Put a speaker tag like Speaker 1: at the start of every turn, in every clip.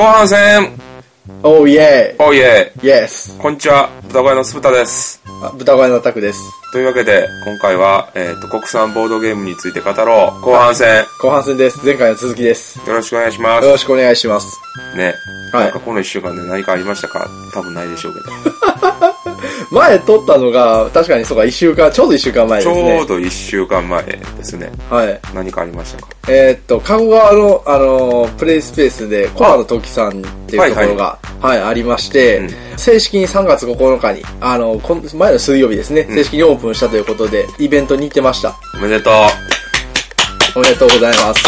Speaker 1: 後半戦
Speaker 2: Oh yeah!
Speaker 1: おいえ
Speaker 2: Yes!
Speaker 1: こんにちは豚小屋の酢豚です
Speaker 2: あ豚小屋のタクです。
Speaker 1: というわけで今回は、えー、と国産ボードゲームについて語ろう後半戦
Speaker 2: 後半戦です。前回の続きです。
Speaker 1: よろしくお願いします
Speaker 2: よろしくお願いします。
Speaker 1: ね、
Speaker 2: はい
Speaker 1: なんかこの1週間で何かありましたか？多分ないでしょうけど
Speaker 2: 前撮ったのが、確かにそうか、一週間、ちょうど一週間前
Speaker 1: ち
Speaker 2: ですね。
Speaker 1: ょうど1週間前ですね
Speaker 2: はい。
Speaker 1: 何かありましたか？
Speaker 2: えーっと、鴨川の、あのープレイスペースで、コアの時さんっていうところが、はい、ありまして、
Speaker 1: うん
Speaker 2: 正式に3月9日に、あの、こん前の水曜日ですね、正式にオープンしたということで、イベントに行ってました。
Speaker 1: おめでとう
Speaker 2: おめでとうございます。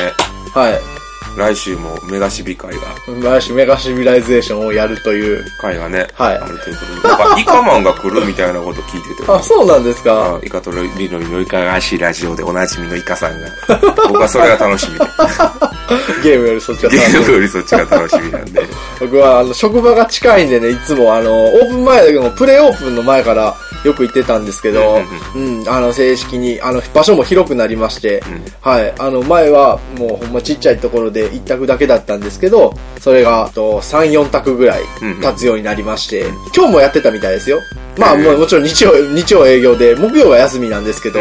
Speaker 1: ね
Speaker 2: はい。
Speaker 1: 来週もメガシビ会が。
Speaker 2: 毎週メガシビライゼーションをやるという。
Speaker 1: 会がね、
Speaker 2: はい。
Speaker 1: あるということで。なんかイカマンが来るみたいなこと聞いてて
Speaker 2: あ、そうなんですか。
Speaker 1: あイカとリノリのイカがしいラジオでおなじみのイカさんが。僕はそれが楽しみで。
Speaker 2: ゲームよりそっちが
Speaker 1: ゲ
Speaker 2: 楽しい
Speaker 1: ームよりそっちが楽しみなんで。
Speaker 2: 僕はあの職場が近いんでね、いつもあの、オープン前だけども、プレイオープンの前からよく行ってたんですけど、うん、あの、正式に、あの、場所も広くなりまして、はい、あの、前はもうほんまちっちゃいところで1択だけだったんですけど、それが、あと、3、4択ぐらい立つようになりまして、今日もやってたみたいですよ。まあ、もうもちろん日曜、日曜営業で、木曜は休みなんですけど、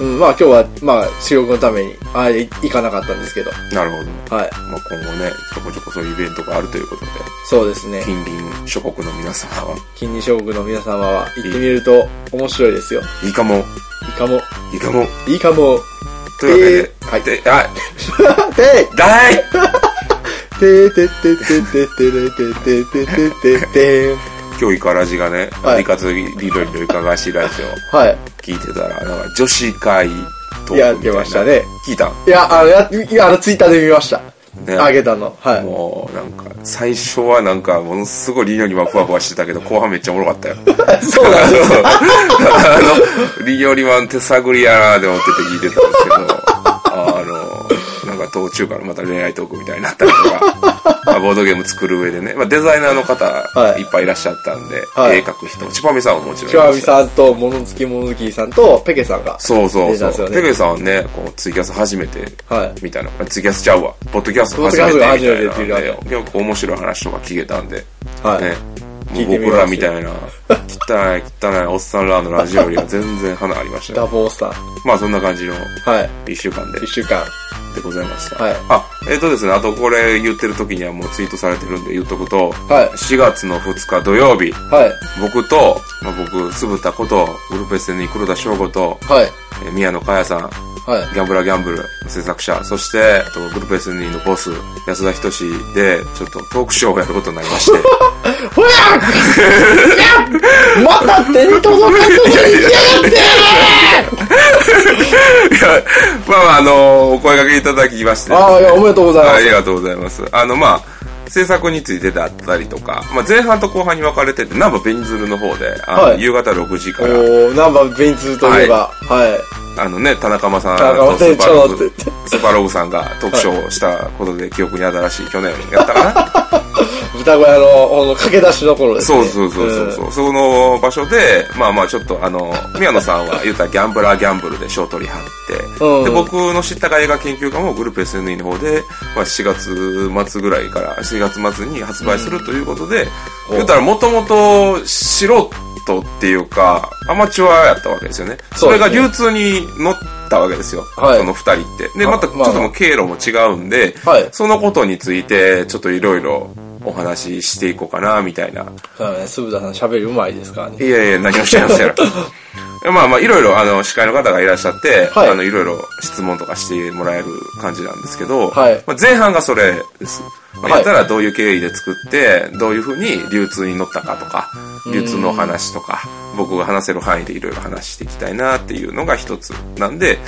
Speaker 2: うん、まあ今日は、まあ、収録のために、あれ、行かなかったんですけど、
Speaker 1: なるほど、
Speaker 2: はい、
Speaker 1: まあ、今後ねちょこちょこそういうイベントがあるということで
Speaker 2: そうですね。
Speaker 1: 近隣諸国の皆様は
Speaker 2: 金利将軍の皆様は行ってみると面白いですよ。
Speaker 1: いいかも
Speaker 2: いいかも。
Speaker 1: いいかも
Speaker 2: いいかも。
Speaker 1: というわけで、
Speaker 2: えーはい。
Speaker 1: で い。
Speaker 2: てててててててててててて
Speaker 1: 今日イカラジがね、
Speaker 2: はい
Speaker 1: リカツリロリのイカがしラジオ
Speaker 2: はい。
Speaker 1: 聞いてたらなんか女子会トークみたいな。
Speaker 2: やってましたね。
Speaker 1: 聞いた？
Speaker 2: いや、あの、や、あの、ツイッターで見ました。
Speaker 1: ね
Speaker 2: あげたの。はい。
Speaker 1: もうなんか最初はなんかものすごいリニョにはふわふわしてたけど後半めっちゃおもろかったよ
Speaker 2: そうなんですか。
Speaker 1: あのリニョリマン手探りやなーって思ってて聞いてたんですけど途中からまた恋愛トークみたいになったりとか まあボードゲーム作る上でね、まあ、デザイナーの方
Speaker 2: はい。
Speaker 1: いっぱいいらっしゃったんで、
Speaker 2: はい。
Speaker 1: 絵描く人ちぱみさんはもちろんい
Speaker 2: チュアミさんと、モノツキモノツキさんと、ペケさんが。
Speaker 1: そうそうそう。ペケさんはねこうツイキャス初めて
Speaker 2: はい。
Speaker 1: みたいなツイキャスちゃうわ。ポッドキャスト初めてみたいな結構面白い話とか聞けたんで
Speaker 2: はい。
Speaker 1: ね、僕らみたいな、汚い汚いおっさんらのラジオよりは全然花ありました
Speaker 2: ダ
Speaker 1: よ。
Speaker 2: ボースター。
Speaker 1: まあそんな感じの
Speaker 2: はい。
Speaker 1: 一週間で
Speaker 2: 一週間。
Speaker 1: でございました。
Speaker 2: はい
Speaker 1: あ、えっ、とですね、あとこれ言ってる時にはもうツイートされてるんで言っとくと、
Speaker 2: はい
Speaker 1: 4月の2日土曜日、
Speaker 2: はい。
Speaker 1: 僕と、まあ、僕、つぶたこと、グループ SN に黒田翔吾と、
Speaker 2: はい。
Speaker 1: えー宮野佳代さん、
Speaker 2: はい。
Speaker 1: ギャンブラーギャンブル制作者、そして、えっとグループ SN のボス、安田仁で、ちょっとトークショーをやることになりまして、
Speaker 2: ほやまた手に届かんとこに
Speaker 1: いや、まあまあ、あのお声掛けいただきまして、
Speaker 2: ああ、いや、おめでとうございます。
Speaker 1: ありがとうございます。あの、まあ、制作についてだったりとか、まあ、前半と後半に分かれてて、ナンバベニズルの方で、あの
Speaker 2: はい
Speaker 1: 夕方6時から、
Speaker 2: おー、ナンバーベンツといえば、はい。
Speaker 1: あのね、田中間さん
Speaker 2: 田中
Speaker 1: とスーパーログ
Speaker 2: ちょっと、
Speaker 1: スーパーログさんがトークショーをしたことで記憶に新しい去年やったかな
Speaker 2: 豚小屋の、この駆け出しの頃です
Speaker 1: そう
Speaker 2: ね。
Speaker 1: そうそうそうそう、その場所で、まあまあちょっとあの、宮野さんは言うたらギャンブラーギャンブルで賞取り張って、
Speaker 2: うん
Speaker 1: で、僕の知ったか映画研究家もグループ SNE の方で、まあ4月末ぐらいから、4月末に発売するということで、
Speaker 2: うん
Speaker 1: 言うたらもともと素人っていうか、アマチュアやったわけですよね。それが流通に乗ったわけですよ。
Speaker 2: はい
Speaker 1: その二人って。で、
Speaker 2: あ
Speaker 1: またちょっともう経路も違うんで、
Speaker 2: はい
Speaker 1: そのことについて、ちょっといろいろお話ししていこうかな、みたいな。
Speaker 2: そうね、鈴田さん。喋りうまいですからね。
Speaker 1: いやいや、何をしゃいますやろ。まあまあ、いろいろ、あの、司会の方がいらっしゃって、
Speaker 2: はい。
Speaker 1: あの、いろいろ質問とかしてもらえる感じなんですけど、
Speaker 2: はい。
Speaker 1: まあ、前半がそれです。まあ、ったらどういう経緯で作って、どういうふうに流通に乗ったかとか、流通の話とか、僕が話せる範囲でいろいろ話していきたいなっていうのが一つなんで、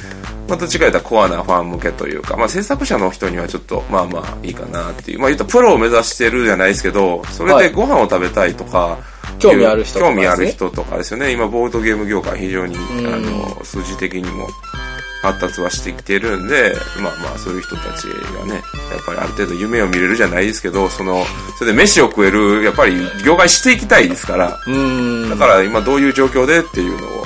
Speaker 1: まあ、どっちか言ったらコアなファン向けというか、まあ、制作者の人にはちょっと、まあまあいいかなっていう。まあ、言ったらプロを目指してるじゃないですけど、それ
Speaker 2: はい。
Speaker 1: でご飯を食べたいとか、
Speaker 2: 興味ある人とか
Speaker 1: 興味ある
Speaker 2: ですね
Speaker 1: 人とかですよね。今、ボードゲーム業界非常に、
Speaker 2: ん
Speaker 1: あの、数字的にも発達はしてきてるんで、まあまあ、そういう人たちがね、やっぱりある程度夢を見れるじゃないですけど、その、それで飯を食える、やっぱり業界していきたいですから。だから今どういう状況でっていうのを、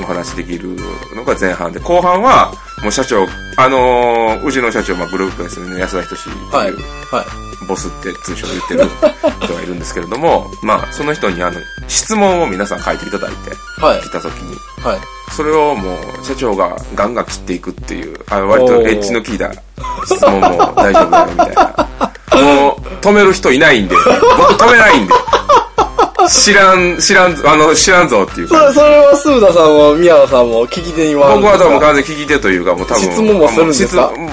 Speaker 1: お話できるのが前半で、後半は、もう社長、あのーうちの社長、まあ、グループですね、安田仁っていう、
Speaker 2: はい。はい。
Speaker 1: ボスって通称で言ってる 人がいるんですけれども、まあ、その人にあの、質問を皆さん書いていただいて、
Speaker 2: はい
Speaker 1: 来た時に、
Speaker 2: はい。
Speaker 1: それをもう、社長がガンガン切っていくっていう、あ割とエッジの効いた質問も大丈夫だよ、みたいな。もう、止める人いないんで、僕止めないんで。知らん、知らん、あの、知らんぞっていう
Speaker 2: それ。それは、スーダさんも、宮野さんも聞き手に回るん
Speaker 1: 僕は多分
Speaker 2: か
Speaker 1: 完全に聞き手というか、もう多分。
Speaker 2: 質問もするんですか？
Speaker 1: 質問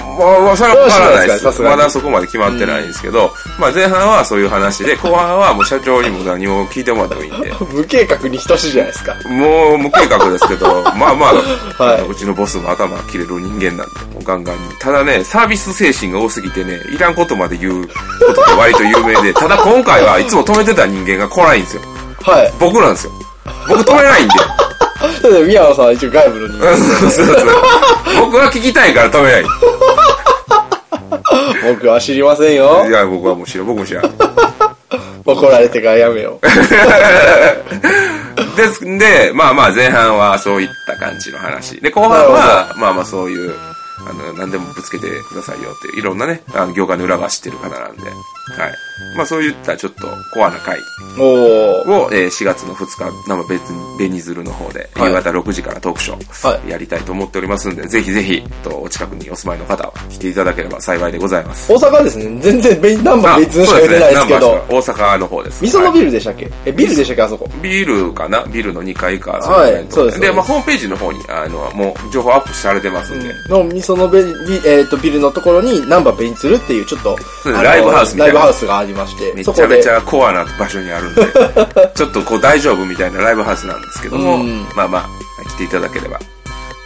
Speaker 1: まあ、それはわからないです。
Speaker 2: さす
Speaker 1: まだそこまで決まってないんですけど、まあ前半はそういう話で、後半はもう社長にも何も聞いてもらってもいいんで。
Speaker 2: 無計画に等しいじゃないですか。
Speaker 1: もう無計画ですけど、まあまあ、
Speaker 2: はいう
Speaker 1: うちのボスも頭が切れる人間なんで、もうガンガンに。ただね、サービス精神が多すぎてね、いらんことまで言うことで割と有名で、ただ今回はいつも止めてた人間が来ないんですよ。
Speaker 2: はい。
Speaker 1: 僕なんですよ。僕止めないんで。
Speaker 2: だって宮野さんは一応外部の人間。
Speaker 1: そうそうそう僕は聞きたいから止めない。
Speaker 2: 僕は知りませんよ
Speaker 1: い。や、僕はもう知らん。僕も知らん。
Speaker 2: 怒られてからやめよう。
Speaker 1: ですんで、まあまあ前半はそういった感じの話。で、後半
Speaker 2: な
Speaker 1: は、まあまあそういう、あの、何でもぶつけてくださいよっていう、いろんなね、あの、業界の裏側知ってる方なんで、はい。まあそういったちょっとコアな回。を、えー4月の2日、生別に、ベニズルの方で、
Speaker 2: はい
Speaker 1: 夕方6時からトークショ
Speaker 2: は
Speaker 1: ー、やりたいと思っておりますんで、ぜひぜひ、と、お近くにお住まいの方は来ていただければ幸いでございます。
Speaker 2: 大阪ですね。全然別、ナンバー別にしか言ってないですけど。
Speaker 1: ナンバー大阪の方です。
Speaker 2: 味噌の
Speaker 1: はい
Speaker 2: ビルでしたっけ？え、ビルでしたっけ？あそこ。
Speaker 1: ビルかな？ビルの2階か。
Speaker 2: はいそうです
Speaker 1: で、まあ、ホームページの方に、あの、もう、情報アップされてますんで。
Speaker 2: の味噌のビル、ビえっ、と、ビルのところに、ナンバーベンツルっていう、ちょっと、
Speaker 1: ライブハウスみたいな
Speaker 2: ライブハウスがありまして、
Speaker 1: めちゃめち、ゃコアな場所にあるんで、ちょっとこう大丈夫みたいなライブハウスなんですけども
Speaker 2: うん、
Speaker 1: まあまあ、来ていただければ、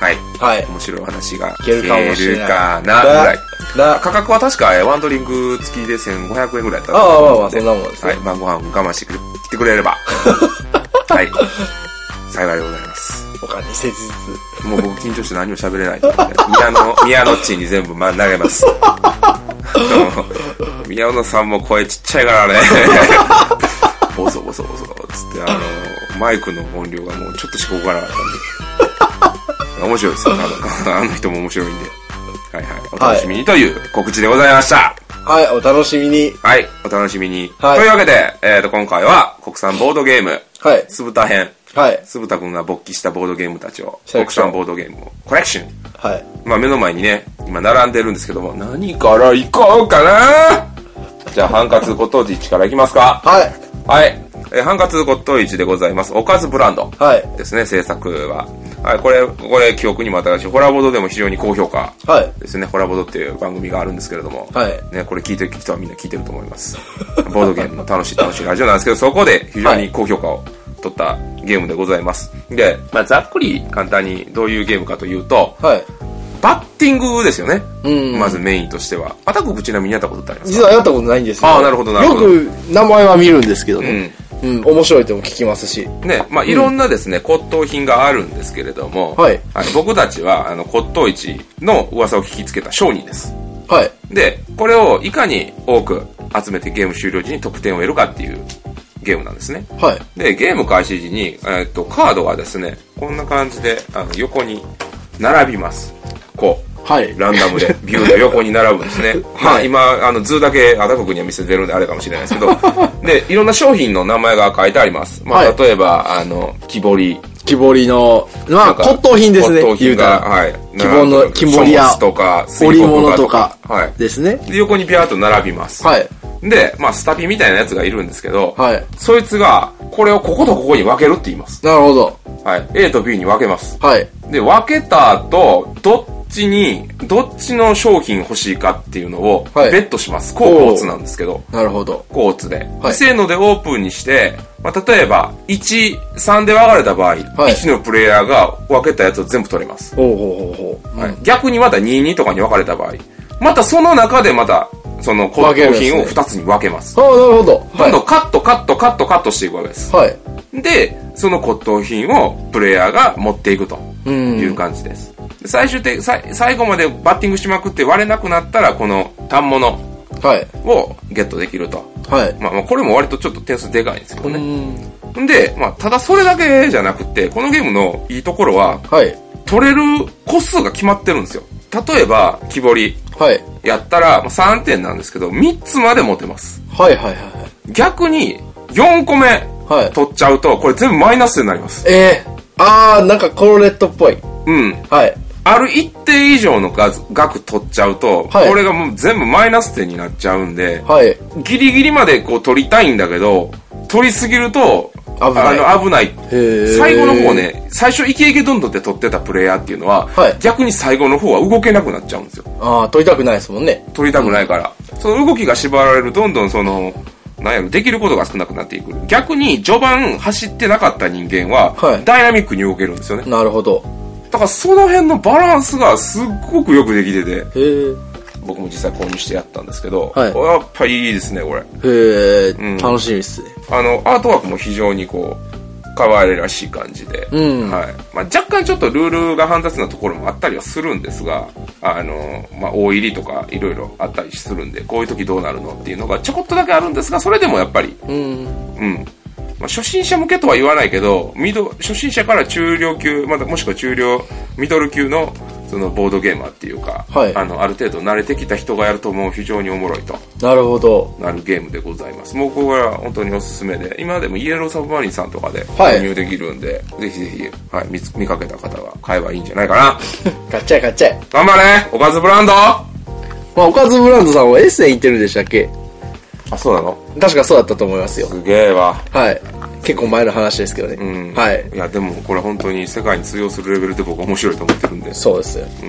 Speaker 1: はい。
Speaker 2: はい。
Speaker 1: 面白いお話が聞けるかな、ぐらい。
Speaker 2: な、
Speaker 1: 価格は確かワンドリンク付きで1500円ぐらいだった
Speaker 2: ああ、まあまあ、そんなもんですね。
Speaker 1: はい。晩ご飯我慢してくれ来てくれれば。はい。幸いでございます。
Speaker 2: 他に切実。
Speaker 1: もう僕緊張して何も喋れないと。宮野、宮野っちに全部、ま、投げます。宮野さんも声ちっちゃいからね。ボソボソボソ、つって、あの、マイクの音量がもうちょっとしか動かなかったんで。面白いですよ。あのあの人も面白いんで。はいはい。お楽しみにという告知でございました。
Speaker 2: はい、お楽しみに。
Speaker 1: はい、お楽しみに。
Speaker 2: はい
Speaker 1: というわけで、えっ、と、今回は国産ボードゲーム、
Speaker 2: はい。
Speaker 1: 酢豚編。
Speaker 2: はい。
Speaker 1: 酢豚くんが勃起したボードゲームたちを、国
Speaker 2: セレクション
Speaker 1: 産ボードゲームをコレクション。
Speaker 2: はい。
Speaker 1: まあ目の前にね、今並んでるんですけども、何から行こうかな？じゃあ、ハンカツご当地1から行きますか。
Speaker 2: はい。
Speaker 1: はい。えー、ハンカツご当地でございます。おかずブランド。
Speaker 2: はい。
Speaker 1: ですね、制作は。はい、これ、これ、記憶にも新しい、ホラボードでも非常に高評価
Speaker 2: はい。
Speaker 1: ですね。ホラボードっていう番組があるんですけれども。
Speaker 2: はい。
Speaker 1: ね、これ聞いてる人はみんな聞いてると思います。ボードゲームの楽しい楽しいラジオなんですけど、そこで非常に高評価を取ったゲームでございます。で、まあ、ざっくり簡単にどういうゲームかというと、
Speaker 2: はい。
Speaker 1: バッティングですよね。
Speaker 2: うん
Speaker 1: まずメインとしては。アタックちなみにやったことってありますか？
Speaker 2: 実はやったことないんですよ。
Speaker 1: あーなるほどなるほど
Speaker 2: よく名前は見るんですけどね。うん。面白いとも聞きますし。
Speaker 1: ね、まあ、いろんなですね、骨董品があるんですけれども、
Speaker 2: はい
Speaker 1: 僕たちは、あの、骨董市の噂を聞きつけた商人です。
Speaker 2: はい。
Speaker 1: で、これをいかに多く集めてゲーム終了時に得点を得るかっていうゲームなんですね。
Speaker 2: はい。
Speaker 1: で、ゲーム開始時に、えっと、カードはですね、こんな感じで、あの、横に並びます。こう。
Speaker 2: はい。
Speaker 1: ランダムで、ビューの横に並ぶんですね。まあ今、あの、図だけ、アタコ君には見せてるんであれかもしれないですけど、で、いろんな商品の名前が書いてあります。まあ、
Speaker 2: はい
Speaker 1: 例えば、あの、木彫り。
Speaker 2: 木彫りの、まあ、骨董品ですね。
Speaker 1: 骨董品が。はい。
Speaker 2: 木彫りや
Speaker 1: とか、水
Speaker 2: 織物とか
Speaker 1: はい。
Speaker 2: ですね。
Speaker 1: で、横にビャーっと並びます。
Speaker 2: はい。
Speaker 1: で、まあ、スタピみたいなやつがいるんですけど、
Speaker 2: はい。
Speaker 1: そいつが、これをこことここに分けるって言います。
Speaker 2: なるほど。
Speaker 1: はい。A と B に分けます。
Speaker 2: はい。
Speaker 1: で、分けた後、どっちに、どっちの商品欲しいかっていうのを、
Speaker 2: はい
Speaker 1: ベットします。交互オツなんですけど、
Speaker 2: なるほど。
Speaker 1: 交互オツで。
Speaker 2: はい
Speaker 1: せーのでオープンにして、まあ、例えば、1、3で分かれた場合、1のプレイヤーが分けたやつを全部取れます。
Speaker 2: ほうほうほうほう。
Speaker 1: はい逆にまた2、2とかに分かれた場合、またその中でまた、その骨董品を2つに分けます。
Speaker 2: ああ、なるほど。
Speaker 1: どんどんカットカットカットカットしていくわけです。
Speaker 2: はい。
Speaker 1: で、その骨董品をプレイヤーが持っていくと
Speaker 2: うん
Speaker 1: いう感じです。で最終的、さい最後までバッティングしまくって割れなくなったら、この単物
Speaker 2: はい。
Speaker 1: をゲットできると。
Speaker 2: はい。
Speaker 1: まあまあ、これも割とちょっと点数でかいんですけどね。
Speaker 2: うん。
Speaker 1: んで、まあ、ただそれだけじゃなくて、このゲームのいいところは、
Speaker 2: はい。
Speaker 1: 取れる個数が決まってるんですよ。例えば、木彫り
Speaker 2: はい。
Speaker 1: やったら、まあ3点なんですけど、3つまで持てます。
Speaker 2: はいはいはい
Speaker 1: 逆に、4個目
Speaker 2: はい。はい。
Speaker 1: 取っちゃうと、これ全部マイナスになります。
Speaker 2: えー、あー、なんかコロレットっぽい。
Speaker 1: うん。
Speaker 2: はい。
Speaker 1: ある一定以上の数額取っちゃうと、
Speaker 2: はい
Speaker 1: これがもう全部マイナス点になっちゃうんで、
Speaker 2: はい。
Speaker 1: ギリギリまでこう取りたいんだけど、取りすぎると、
Speaker 2: 危ない
Speaker 1: あの危ない。
Speaker 2: ー
Speaker 1: 最後の方。ね、最初イケイケどんどんって取ってたプレイヤーっていうのは、
Speaker 2: はい
Speaker 1: 逆に最後の方は動けなくなっちゃうんですよ。
Speaker 2: あー、取りたくないですもんね。
Speaker 1: 取りたくないから。その動きが縛られるとどんどんその、なんやろ、できることが少なくなっていく。逆に序盤走ってなかった人間は、
Speaker 2: はい
Speaker 1: ダイナミックに動けるんですよね。
Speaker 2: なるほど。
Speaker 1: だからその辺のバランスがすっごくよくできてて。僕も実際購入してやったんですけど、
Speaker 2: はい
Speaker 1: やっぱいいですね、これ。
Speaker 2: へー、
Speaker 1: うん
Speaker 2: 楽しみっすね。
Speaker 1: あの、アートワークも非常にこう、可愛らしい感じで、
Speaker 2: うん
Speaker 1: はい。まあ、若干ちょっとルールが煩雑なところもあったりはするんですが、あの、まあ、大入りとかいろいろあったりするんで、こういう時どうなるのっていうのがちょこっとだけあるんですが、それでもやっぱり、
Speaker 2: うん。
Speaker 1: うん。まあ、初心者向けとは言わないけど、ミド、初心者から中量級、まだもしくは中量、ミドル級の、そのボードゲーマーっていうか、
Speaker 2: はい
Speaker 1: あの、ある程度慣れてきた人がやるともう非常におもろいと。
Speaker 2: なるほど。
Speaker 1: なるゲームでございます。もうここは本当におすすめで、今でもイエローサブマリンさんとかで
Speaker 2: はい
Speaker 1: 購入できるんで、ぜひぜひ、はい、見つ見かけた方は買えばいいんじゃないかな。
Speaker 2: 買っちゃえ買っちゃえ。
Speaker 1: 頑張れおかずブランドあ、
Speaker 2: まあ、おかずブランドさんはエッセン行ってるんでしたっけ？
Speaker 1: そうなの？
Speaker 2: 確かそうだったと思いますよ。
Speaker 1: すげえわ。
Speaker 2: はい。結構前の話ですけどね。
Speaker 1: うん。
Speaker 2: はい。
Speaker 1: いや、でもこれ本当に世界に通用するレベルで僕は面白いと思ってるんで。
Speaker 2: そうですよ。
Speaker 1: う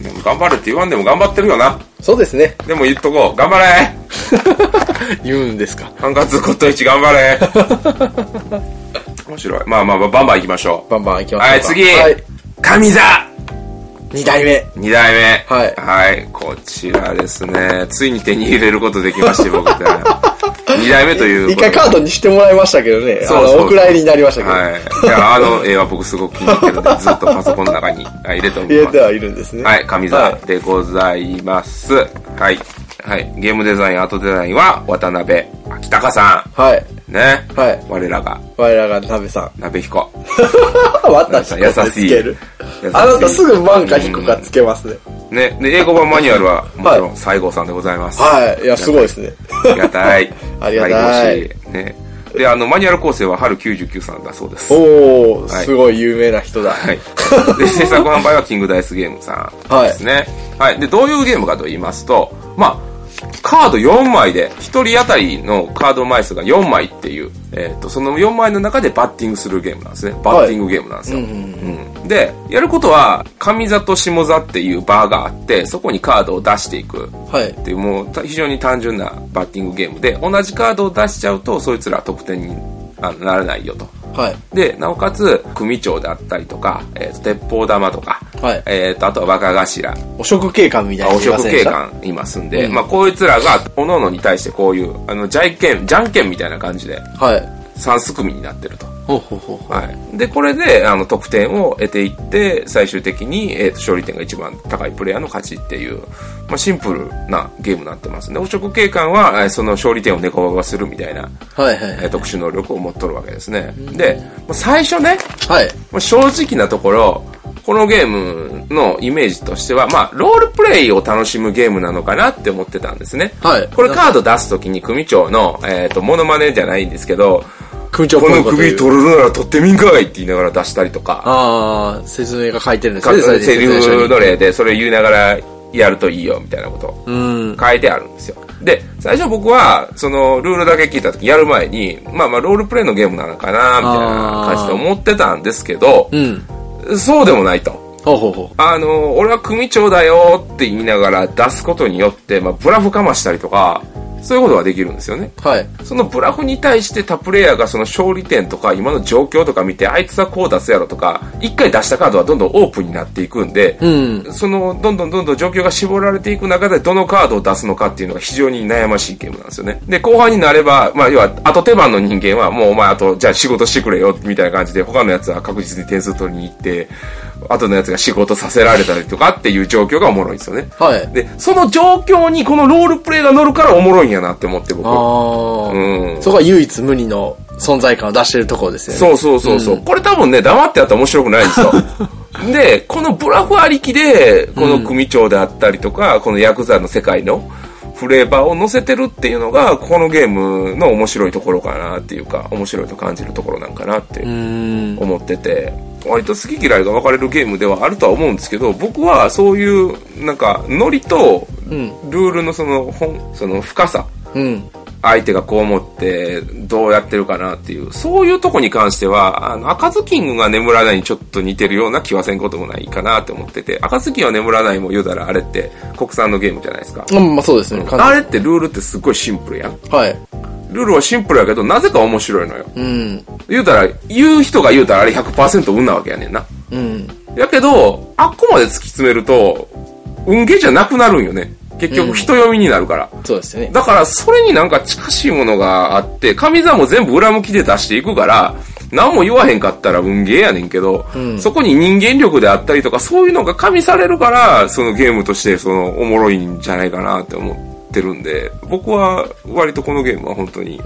Speaker 1: ん。でも頑張れって言わんでも頑張ってるよな。
Speaker 2: そうですね。
Speaker 1: でも言っとこう。頑張れ
Speaker 2: 言うんですか？
Speaker 1: ハンカツコット1頑張れ 面白い。まあまあまあ、バンバン行きましょ
Speaker 2: バンバン行きま
Speaker 1: う。
Speaker 2: しょうか。
Speaker 1: はい、次
Speaker 2: はい。
Speaker 1: 神座
Speaker 2: 二代目。
Speaker 1: 二代目。
Speaker 2: はい
Speaker 1: はい、こちらですね。ついに手に入れることできまして、僕って。二代目という
Speaker 2: 一回カードにしてもらいましたけどね。
Speaker 1: そうそう
Speaker 2: お蔵入りになりましたけど。
Speaker 1: はい。いや、あの絵は僕すごく気に入ってるんで、ずっとパソコンの中にはい入れてお
Speaker 2: 入
Speaker 1: ります。
Speaker 2: れてはいるんですね。
Speaker 1: はい、神
Speaker 2: は
Speaker 1: 座でございます。はい。はい。ゲームデザイン、アートデザインは渡辺秋隆さ
Speaker 2: い。はい。
Speaker 1: ん。ね。
Speaker 2: はい。
Speaker 1: 我らが、
Speaker 2: 我らが鍋さん。
Speaker 1: 鍋彦。
Speaker 2: 私
Speaker 1: 優しい
Speaker 2: あなたすぐ万か引くかつけますね。
Speaker 1: ね。で、英語版マニュアルは、もちろん、西郷さんでございます。
Speaker 2: はい。いや、すごいですね。
Speaker 1: ありがたい。
Speaker 2: ありがたい
Speaker 1: ね。で、あの、マニュアル構成は春99さんだそうです。
Speaker 2: おー、
Speaker 1: はい
Speaker 2: すごい有名な人だ。
Speaker 1: はい。で、制作販売はキングダイスゲームさんですね。はい。で、どういうゲームかと言いますと、まあ、カード4枚で、1人当たりのカード枚数が4枚っていう、えっ、と、その4枚の中でバッティングするゲームなんですね。バッティングゲームなんですよ。うんで、やることは、上座と下座っていうバーがあって、そこにカードを出していく。
Speaker 2: はい
Speaker 1: っ。ていうもうた非常に単純なバッティングゲームで同じカードを出しちゃうとそいつらは得点にならないよと。
Speaker 2: はい。
Speaker 1: で、なおかつ、組長であったりとか、えーと鉄砲玉とか、
Speaker 2: はい
Speaker 1: えーと、あとは若頭、
Speaker 2: お食警官みたいな
Speaker 1: お食警官いますんで、まあ、こいつらが、各々に対してこういう、あの、じゃんけん、じゃんけんみたいな感じで、
Speaker 2: はい。
Speaker 1: 3す組になってると。
Speaker 2: ほうほうほうほう。
Speaker 1: はい。で、これで、あの、得点を得ていって、最終的に、えーと、勝利点が一番高いプレイヤーの勝ちっていう、まあ、シンプルなゲームになってますね。汚職警官は、えーその勝利点を猫ばばするみたいな、
Speaker 2: はいはい
Speaker 1: えー特殊能力を持っとるわけですね。で、まあ最初ね、
Speaker 2: はい。
Speaker 1: まあ正直なところ、このゲームのイメージとしては、まあ、ロールプレイを楽しむゲームなのかなって思ってたんですね。
Speaker 2: はい
Speaker 1: これカード出すときに組長の、えっ、と、モノマネじゃないんですけど、
Speaker 2: 組長っ
Speaker 1: この首取るなら取ってみんかいって言いながら出したりとか、
Speaker 2: ああ、説明が書いてるんです
Speaker 1: か
Speaker 2: ね、それで
Speaker 1: セリフの例でそれ言いながらやるといいよみたいなこと
Speaker 2: うん。
Speaker 1: 書いてあるんですよ。で、最初僕は、その、ルールだけ聞いた時やる前に、まあまあ、ロールプレイのゲームなのかな、みたいな感じで思ってたんですけど、
Speaker 2: うん。
Speaker 1: そうでもないと。
Speaker 2: ほうほうほ
Speaker 1: あの、俺は組長だよって言いながら出すことによって、まあ、ブラフかましたりとか、そういうことができるんですよね。
Speaker 2: う。はい。
Speaker 1: そのブラフに対して他プレイヤーがその勝利点とか今の状況とか見て、あいつはこう出すやろとか、一回出したカードはどんどんオープンになっていくんで、
Speaker 2: うん。
Speaker 1: その、どんどんどんどん状況が絞られていく中で、どのカードを出すのかっていうのが非常に悩ましいゲームなんですよね。で、後半になれば、まあ、要は、後手番の人間は、もうお前あと、じゃあ仕事してくれよ、みたいな感じで、他のやつは確実に点数取りに行って、後のやつが仕事させられたりとかっていう状況がおもろいんですよね。
Speaker 2: はい。
Speaker 1: で、その状況にこのロールプレイが乗るからおもろいんやなって思って僕。
Speaker 2: ああ、
Speaker 1: うん。
Speaker 2: そこは唯一無二の存在感を出してるところですよね。
Speaker 1: そうそうそうそう、これ多分ね、黙ってやったら面白くないんですよ。で、このブラフありきで、この組長であったりとか、このヤクザの世界のフレーバーを乗せてるっていうのが、このゲームの面白いところかなっていうか、面白いと感じるところなんかなって
Speaker 2: うん。
Speaker 1: 思ってて、割と好き嫌いが分かれるゲームではあるとは思うんですけど、僕はそういう、なんか、ノリと、
Speaker 2: うん。
Speaker 1: ルールのその本、その深さ、
Speaker 2: うん。
Speaker 1: 相手がこう思ってどうやってるかなっていう、そういうとこに関しては、あの、赤ずきんが眠らないにちょっと似てるような気はせんこともないかなって思ってて、赤ずきんは眠らないも言うたらあれって国産のゲームじゃないですか。
Speaker 2: うん、まあそうですね。
Speaker 1: あれってルールってすっごいシンプルやん。
Speaker 2: はい。
Speaker 1: ルールはシンプルやけど、なぜか面白いのよ。
Speaker 2: うん。
Speaker 1: 言うたら、言う人が言うたらあれ100%運なわけやねんな。
Speaker 2: うん。
Speaker 1: やけど、あっこまで突き詰めると、運ゲーじゃなくなるんよね。結局人読みになるから。
Speaker 2: そうですよね。
Speaker 1: だから、それになんか近しいものがあって、神座も全部裏向きで出していくから、何も言わへんかったら運ゲーやねんけど、
Speaker 2: ん
Speaker 1: そこに人間力であったりとか、そういうのが加味されるから、そのゲームとして、その、おもろいんじゃないかなって思ってるんで、僕は割とこのゲームは本当にいい
Speaker 2: ん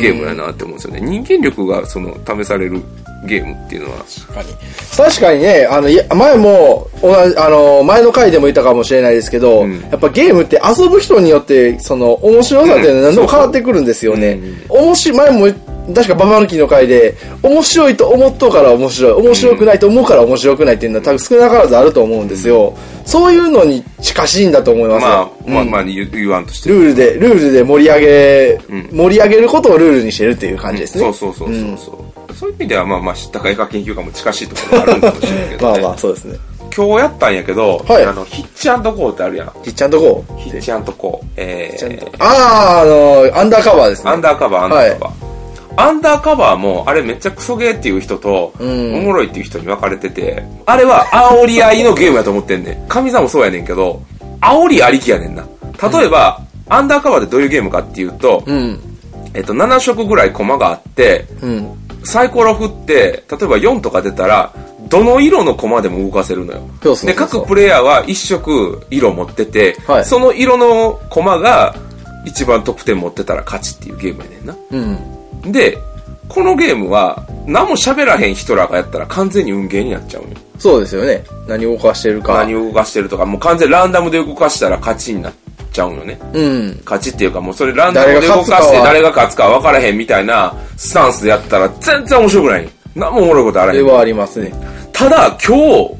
Speaker 1: ゲームやなって思うんですよね。人間力がその、試されるゲームっていうのは、
Speaker 2: 確かに。確かにね、あの、前も、同じ、あの、前の回でも言ったかもしれないですけど、
Speaker 1: うん
Speaker 2: やっぱゲームって遊ぶ人によって、その、面白さっていうのは何でも変わってくるんですよね。面白い、前も、確かババ抜きの回で、面白いと思っとうから面白い、面白くないと思うから面白くないっていうのは多分少なからずあると思うんですよ。そういうのに近しいんだと思います。よ。
Speaker 1: まあ、まあ、
Speaker 2: うん
Speaker 1: まあ、言言わんとして。
Speaker 2: ルールで、ルールで盛り上げ、
Speaker 1: ん。
Speaker 2: 盛り上げることをルールにしてるっていう感じですね。
Speaker 1: そうそうそうそうそう、そういう意味ではまあまあ知ったか絵画研究家も近しいところがあるんかもしれないけど、ね、
Speaker 2: まあまあ、そうですね。
Speaker 1: 今日やったんやけど、
Speaker 2: はい。
Speaker 1: あのヒッチコーってあるやん。
Speaker 2: じっちゃんとこう。
Speaker 1: ヒッチコー。えー、
Speaker 2: ああ、あの、アンダーカバーですね。
Speaker 1: アンダーカバーアンダーカバー、アンダーカバーもあれめっちゃクソゲーっていう人と、
Speaker 2: うん
Speaker 1: おもろいっていう人に分かれててあれは煽り合いのゲームやと思ってんねん神様もそうやねんけど煽りありきやねんな例えば、アンダーカバーでどういうゲームかっていうと、
Speaker 2: うん。
Speaker 1: えっと、7色ぐらいコマがあって、
Speaker 2: うん。
Speaker 1: サイコロ振って、例えば4とか出たら、どの色のコマでも動かせるのよ。
Speaker 2: そうそうそう
Speaker 1: で、各プレイヤーは1色色持ってて、
Speaker 2: はい
Speaker 1: その色のコマが一番トップ10持ってたら勝ちっていうゲームやねんな。
Speaker 2: うん。
Speaker 1: で、このゲームは、何も喋らへん人らがやったら完全に運ゲーになっちゃうのよ。
Speaker 2: そうですよね。何を動かしてるか。
Speaker 1: 何を動かしてるとか、もう完全ランダムで動かしたら勝ちになっちゃうのね。
Speaker 2: うん。
Speaker 1: 勝ちっていうかもうそれランダムで動かして
Speaker 2: 誰
Speaker 1: 誰が勝つか分からへんみたいなスタンスでやったら全然面白くない。何もおもろいことあらへん。
Speaker 2: ではありますね。
Speaker 1: ただ今日、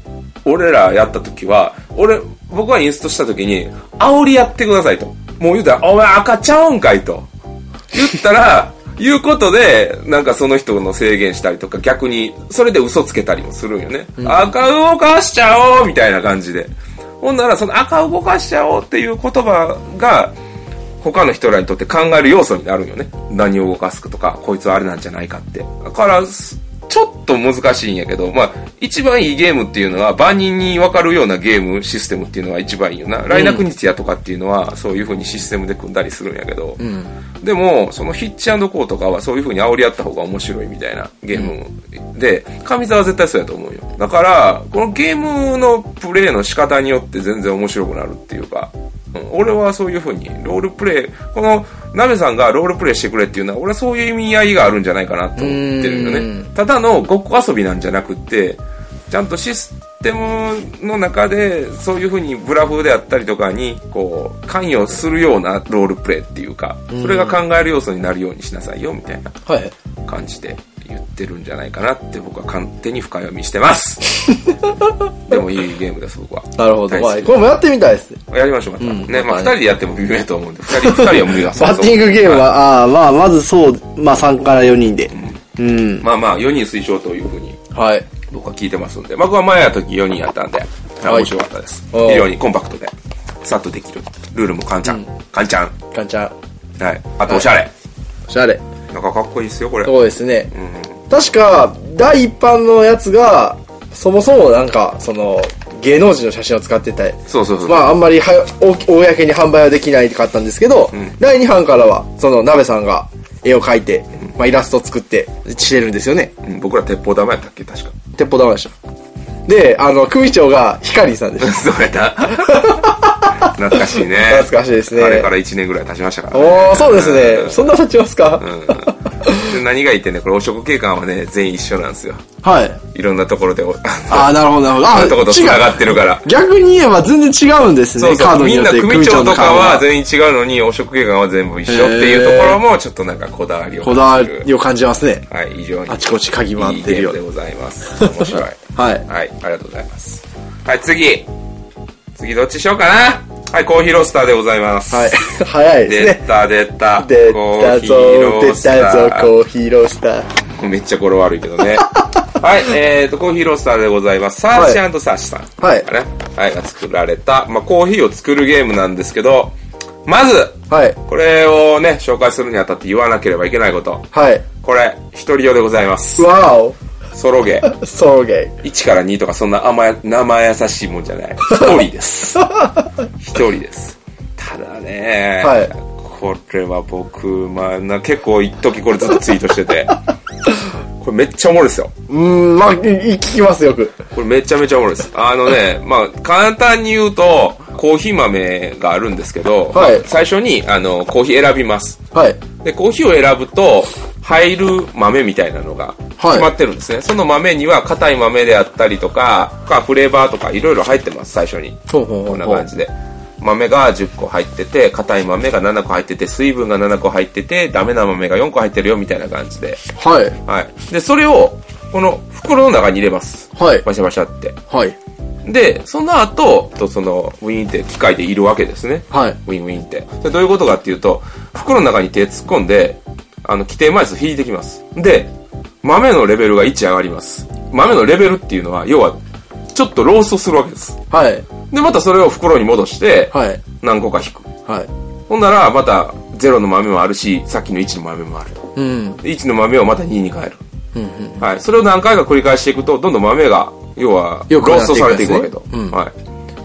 Speaker 1: 俺らやった時は、俺、僕がインストした時に、煽りやってくださいと。もう言うたら、お前赤ちゃうんかいと。言ったら、言うことで、なんかその人の制限したりとか、逆に、それで嘘つけたりもするんよね。赤動かしちゃおうみたいな感じで。ほんなら、その赤動かしちゃおうっていう言葉が、他の人らにとって考える要素になるんよね。何を動かすかとか、こいつはあれなんじゃないかって。だから、すちょっと難しいんやけど、まあ、一番いいゲームっていうのは、万人に分かるようなゲームシステムっていうのは一番いいよな。ライナクニツヤとかっていうのは、そういう風にシステムで組んだりするんやけど、
Speaker 2: うん。
Speaker 1: でも、そのヒッチコーとかはそういう風に煽り合った方が面白いみたいなゲームで、神沢は絶対そうやと思うよ。だから、このゲームのプレイの仕方によって全然面白くなるっていうか、うん、俺はそういう風に、ロールプレイ、この、ナベさんがロールプレイしてくれっていうのは、俺はそういう意味合いがあるんじゃないかなと思ってるよ
Speaker 2: う
Speaker 1: ね
Speaker 2: ん。
Speaker 1: ただのごっこ遊びなんじゃなくって、ちゃんとシステムの中で、そういうふうにブラフであったりとかに、こう、関与するようなロールプレイっていうか、それが考える要素になるようにしなさいよ、みたいな
Speaker 2: はい。
Speaker 1: 感じで言ってるんじゃないかなって僕は勝手に深読みしてます。でもいいゲームです、僕は。
Speaker 2: なるほど。まあ、これもやってみたいですね。
Speaker 1: やりましょう、また。
Speaker 2: うん
Speaker 1: ね、まあ
Speaker 2: またね
Speaker 1: 二人でやっても微妙やと思うんで、二人、二人は無理だ、
Speaker 2: バッティングゲームは、ああ、まあ、まずそう、まあ3から4人で。うん。
Speaker 1: まあまあ、4人推奨というふうに
Speaker 2: はい。
Speaker 1: 僕は聞いてますんで、僕は前やった時4人やったんで、
Speaker 2: はい
Speaker 1: 面白かったです。非常にコンパクトで、さっとできる。ルールも簡単。簡単。
Speaker 2: かんちゃん、
Speaker 1: はい。あと、おしゃれ。
Speaker 2: おしゃれ。
Speaker 1: なんかかっこいいですよ、これ。
Speaker 2: そうですね。
Speaker 1: うん。
Speaker 2: 確か、第一版のやつが、そもそもなんか、その、芸能人の写真を使ってたり、
Speaker 1: そうそうそう。
Speaker 2: まあ、あんまりは、お公に販売はできないかったんですけど、
Speaker 1: ん
Speaker 2: 第2版からは、その、鍋さんが絵を描いて、まあ、イラストを作って、してるんですよね。
Speaker 1: うん僕ら鉄砲玉やったっけ、確か。
Speaker 2: 鉄砲玉でした。で、あの、組長がヒカリンさんです。
Speaker 1: そうやった 懐かしいね。
Speaker 2: 懐かしいですね
Speaker 1: あれから1年ぐらい経ちましたからね。
Speaker 2: おー、そうですね。
Speaker 1: ん
Speaker 2: そんな経ちますか、
Speaker 1: うん。で何がいいってね、これ汚職警官はね、全員一緒なんですよ。
Speaker 2: はい。
Speaker 1: いろんなところで、お
Speaker 2: ああ、なるほど、なるほど。あ
Speaker 1: あのとこと繋がってるから。
Speaker 2: 逆に言えば全然違うんですね、
Speaker 1: そうそう。
Speaker 2: カードによって。
Speaker 1: みんな組長とかは
Speaker 2: 組
Speaker 1: 全員違うのに、汚職警官は全部一緒っていうところも、ちょっとなんかこだわりを
Speaker 2: こだわりを感じますね。
Speaker 1: はい、非常に。
Speaker 2: あちこち嗅ぎ回ってるよ
Speaker 1: いいゲームでございます。面白い。
Speaker 2: はい。
Speaker 1: はい、ありがとうございます。はい、次。次どっちしようかなはい、コーヒーロースターでございます。
Speaker 2: はい。早いです
Speaker 1: 出
Speaker 2: ね。
Speaker 1: た出た。
Speaker 2: 出
Speaker 1: コ
Speaker 2: たぞ
Speaker 1: ーヒーロ、ー
Speaker 2: 出
Speaker 1: スター
Speaker 2: たぞ、コーヒーロースター。
Speaker 1: めっちゃ語呂悪いけどね。はい、えーと、コーヒーロースターでございます。サーシサーシさん。
Speaker 2: はい
Speaker 1: はい、が作られた、まあ、コーヒーを作るゲームなんですけど、まず、
Speaker 2: はい。
Speaker 1: これをね、紹介するにあたって言わなければいけないこと。
Speaker 2: はい。
Speaker 1: これ、一人用でございます。
Speaker 2: わお
Speaker 1: ソロゲー。
Speaker 2: ソロゲ
Speaker 1: 1から2とかそんな甘や、生優しいもんじゃない。一人です。一人です。ただね、
Speaker 2: はい
Speaker 1: これは僕、まあ、な結構一時これずっとツイートしてて、これめっちゃおもろいですよ。
Speaker 2: ー。うーん、まあ、い聞きますよく。
Speaker 1: これめちゃめちゃおもろいです。あのね、まあ、簡単に言うと、コーヒー豆があるんですけど、
Speaker 2: はい
Speaker 1: まあ最初に、あの、コーヒー選びます。
Speaker 2: はい。
Speaker 1: で、コーヒーを選ぶと、入る豆みたいなのが決まってるんですね。その豆には硬い豆であったりとか、かフレーバーとかいろいろ入ってます、最初に。こんな感じで。豆が10個入ってて、硬い豆が7個入ってて、水分が7個入ってて、ダメな豆が4個入ってるよみたいな感じで。
Speaker 2: はい。
Speaker 1: はい。で、それを、この袋の中に入れます。
Speaker 2: はい。
Speaker 1: バシャバシャって。
Speaker 2: はい。
Speaker 1: で、その後、とその、ウィーンって機械でいるわけですね。
Speaker 2: はい。
Speaker 1: ウィンウィンって。でどういうことかっていうと、袋の中に手突っ込んで、あの、規定枚数引いてきます。で、豆のレベルが1上がります。豆のレベルっていうのは、要は、ちょっとローストするわけです。
Speaker 2: はい。
Speaker 1: で、またそれを袋に戻して、
Speaker 2: はい。
Speaker 1: 何個か引く。
Speaker 2: はい。
Speaker 1: ほんなら、また、0の豆もあるし、さっきの1の豆もあると。
Speaker 2: うん。
Speaker 1: で1の豆をまた2に変える。
Speaker 2: うんうん。
Speaker 1: はい。それを何回か繰り返していくと、どんどん豆が、要は、ローストされていくわけと。
Speaker 2: うん
Speaker 1: は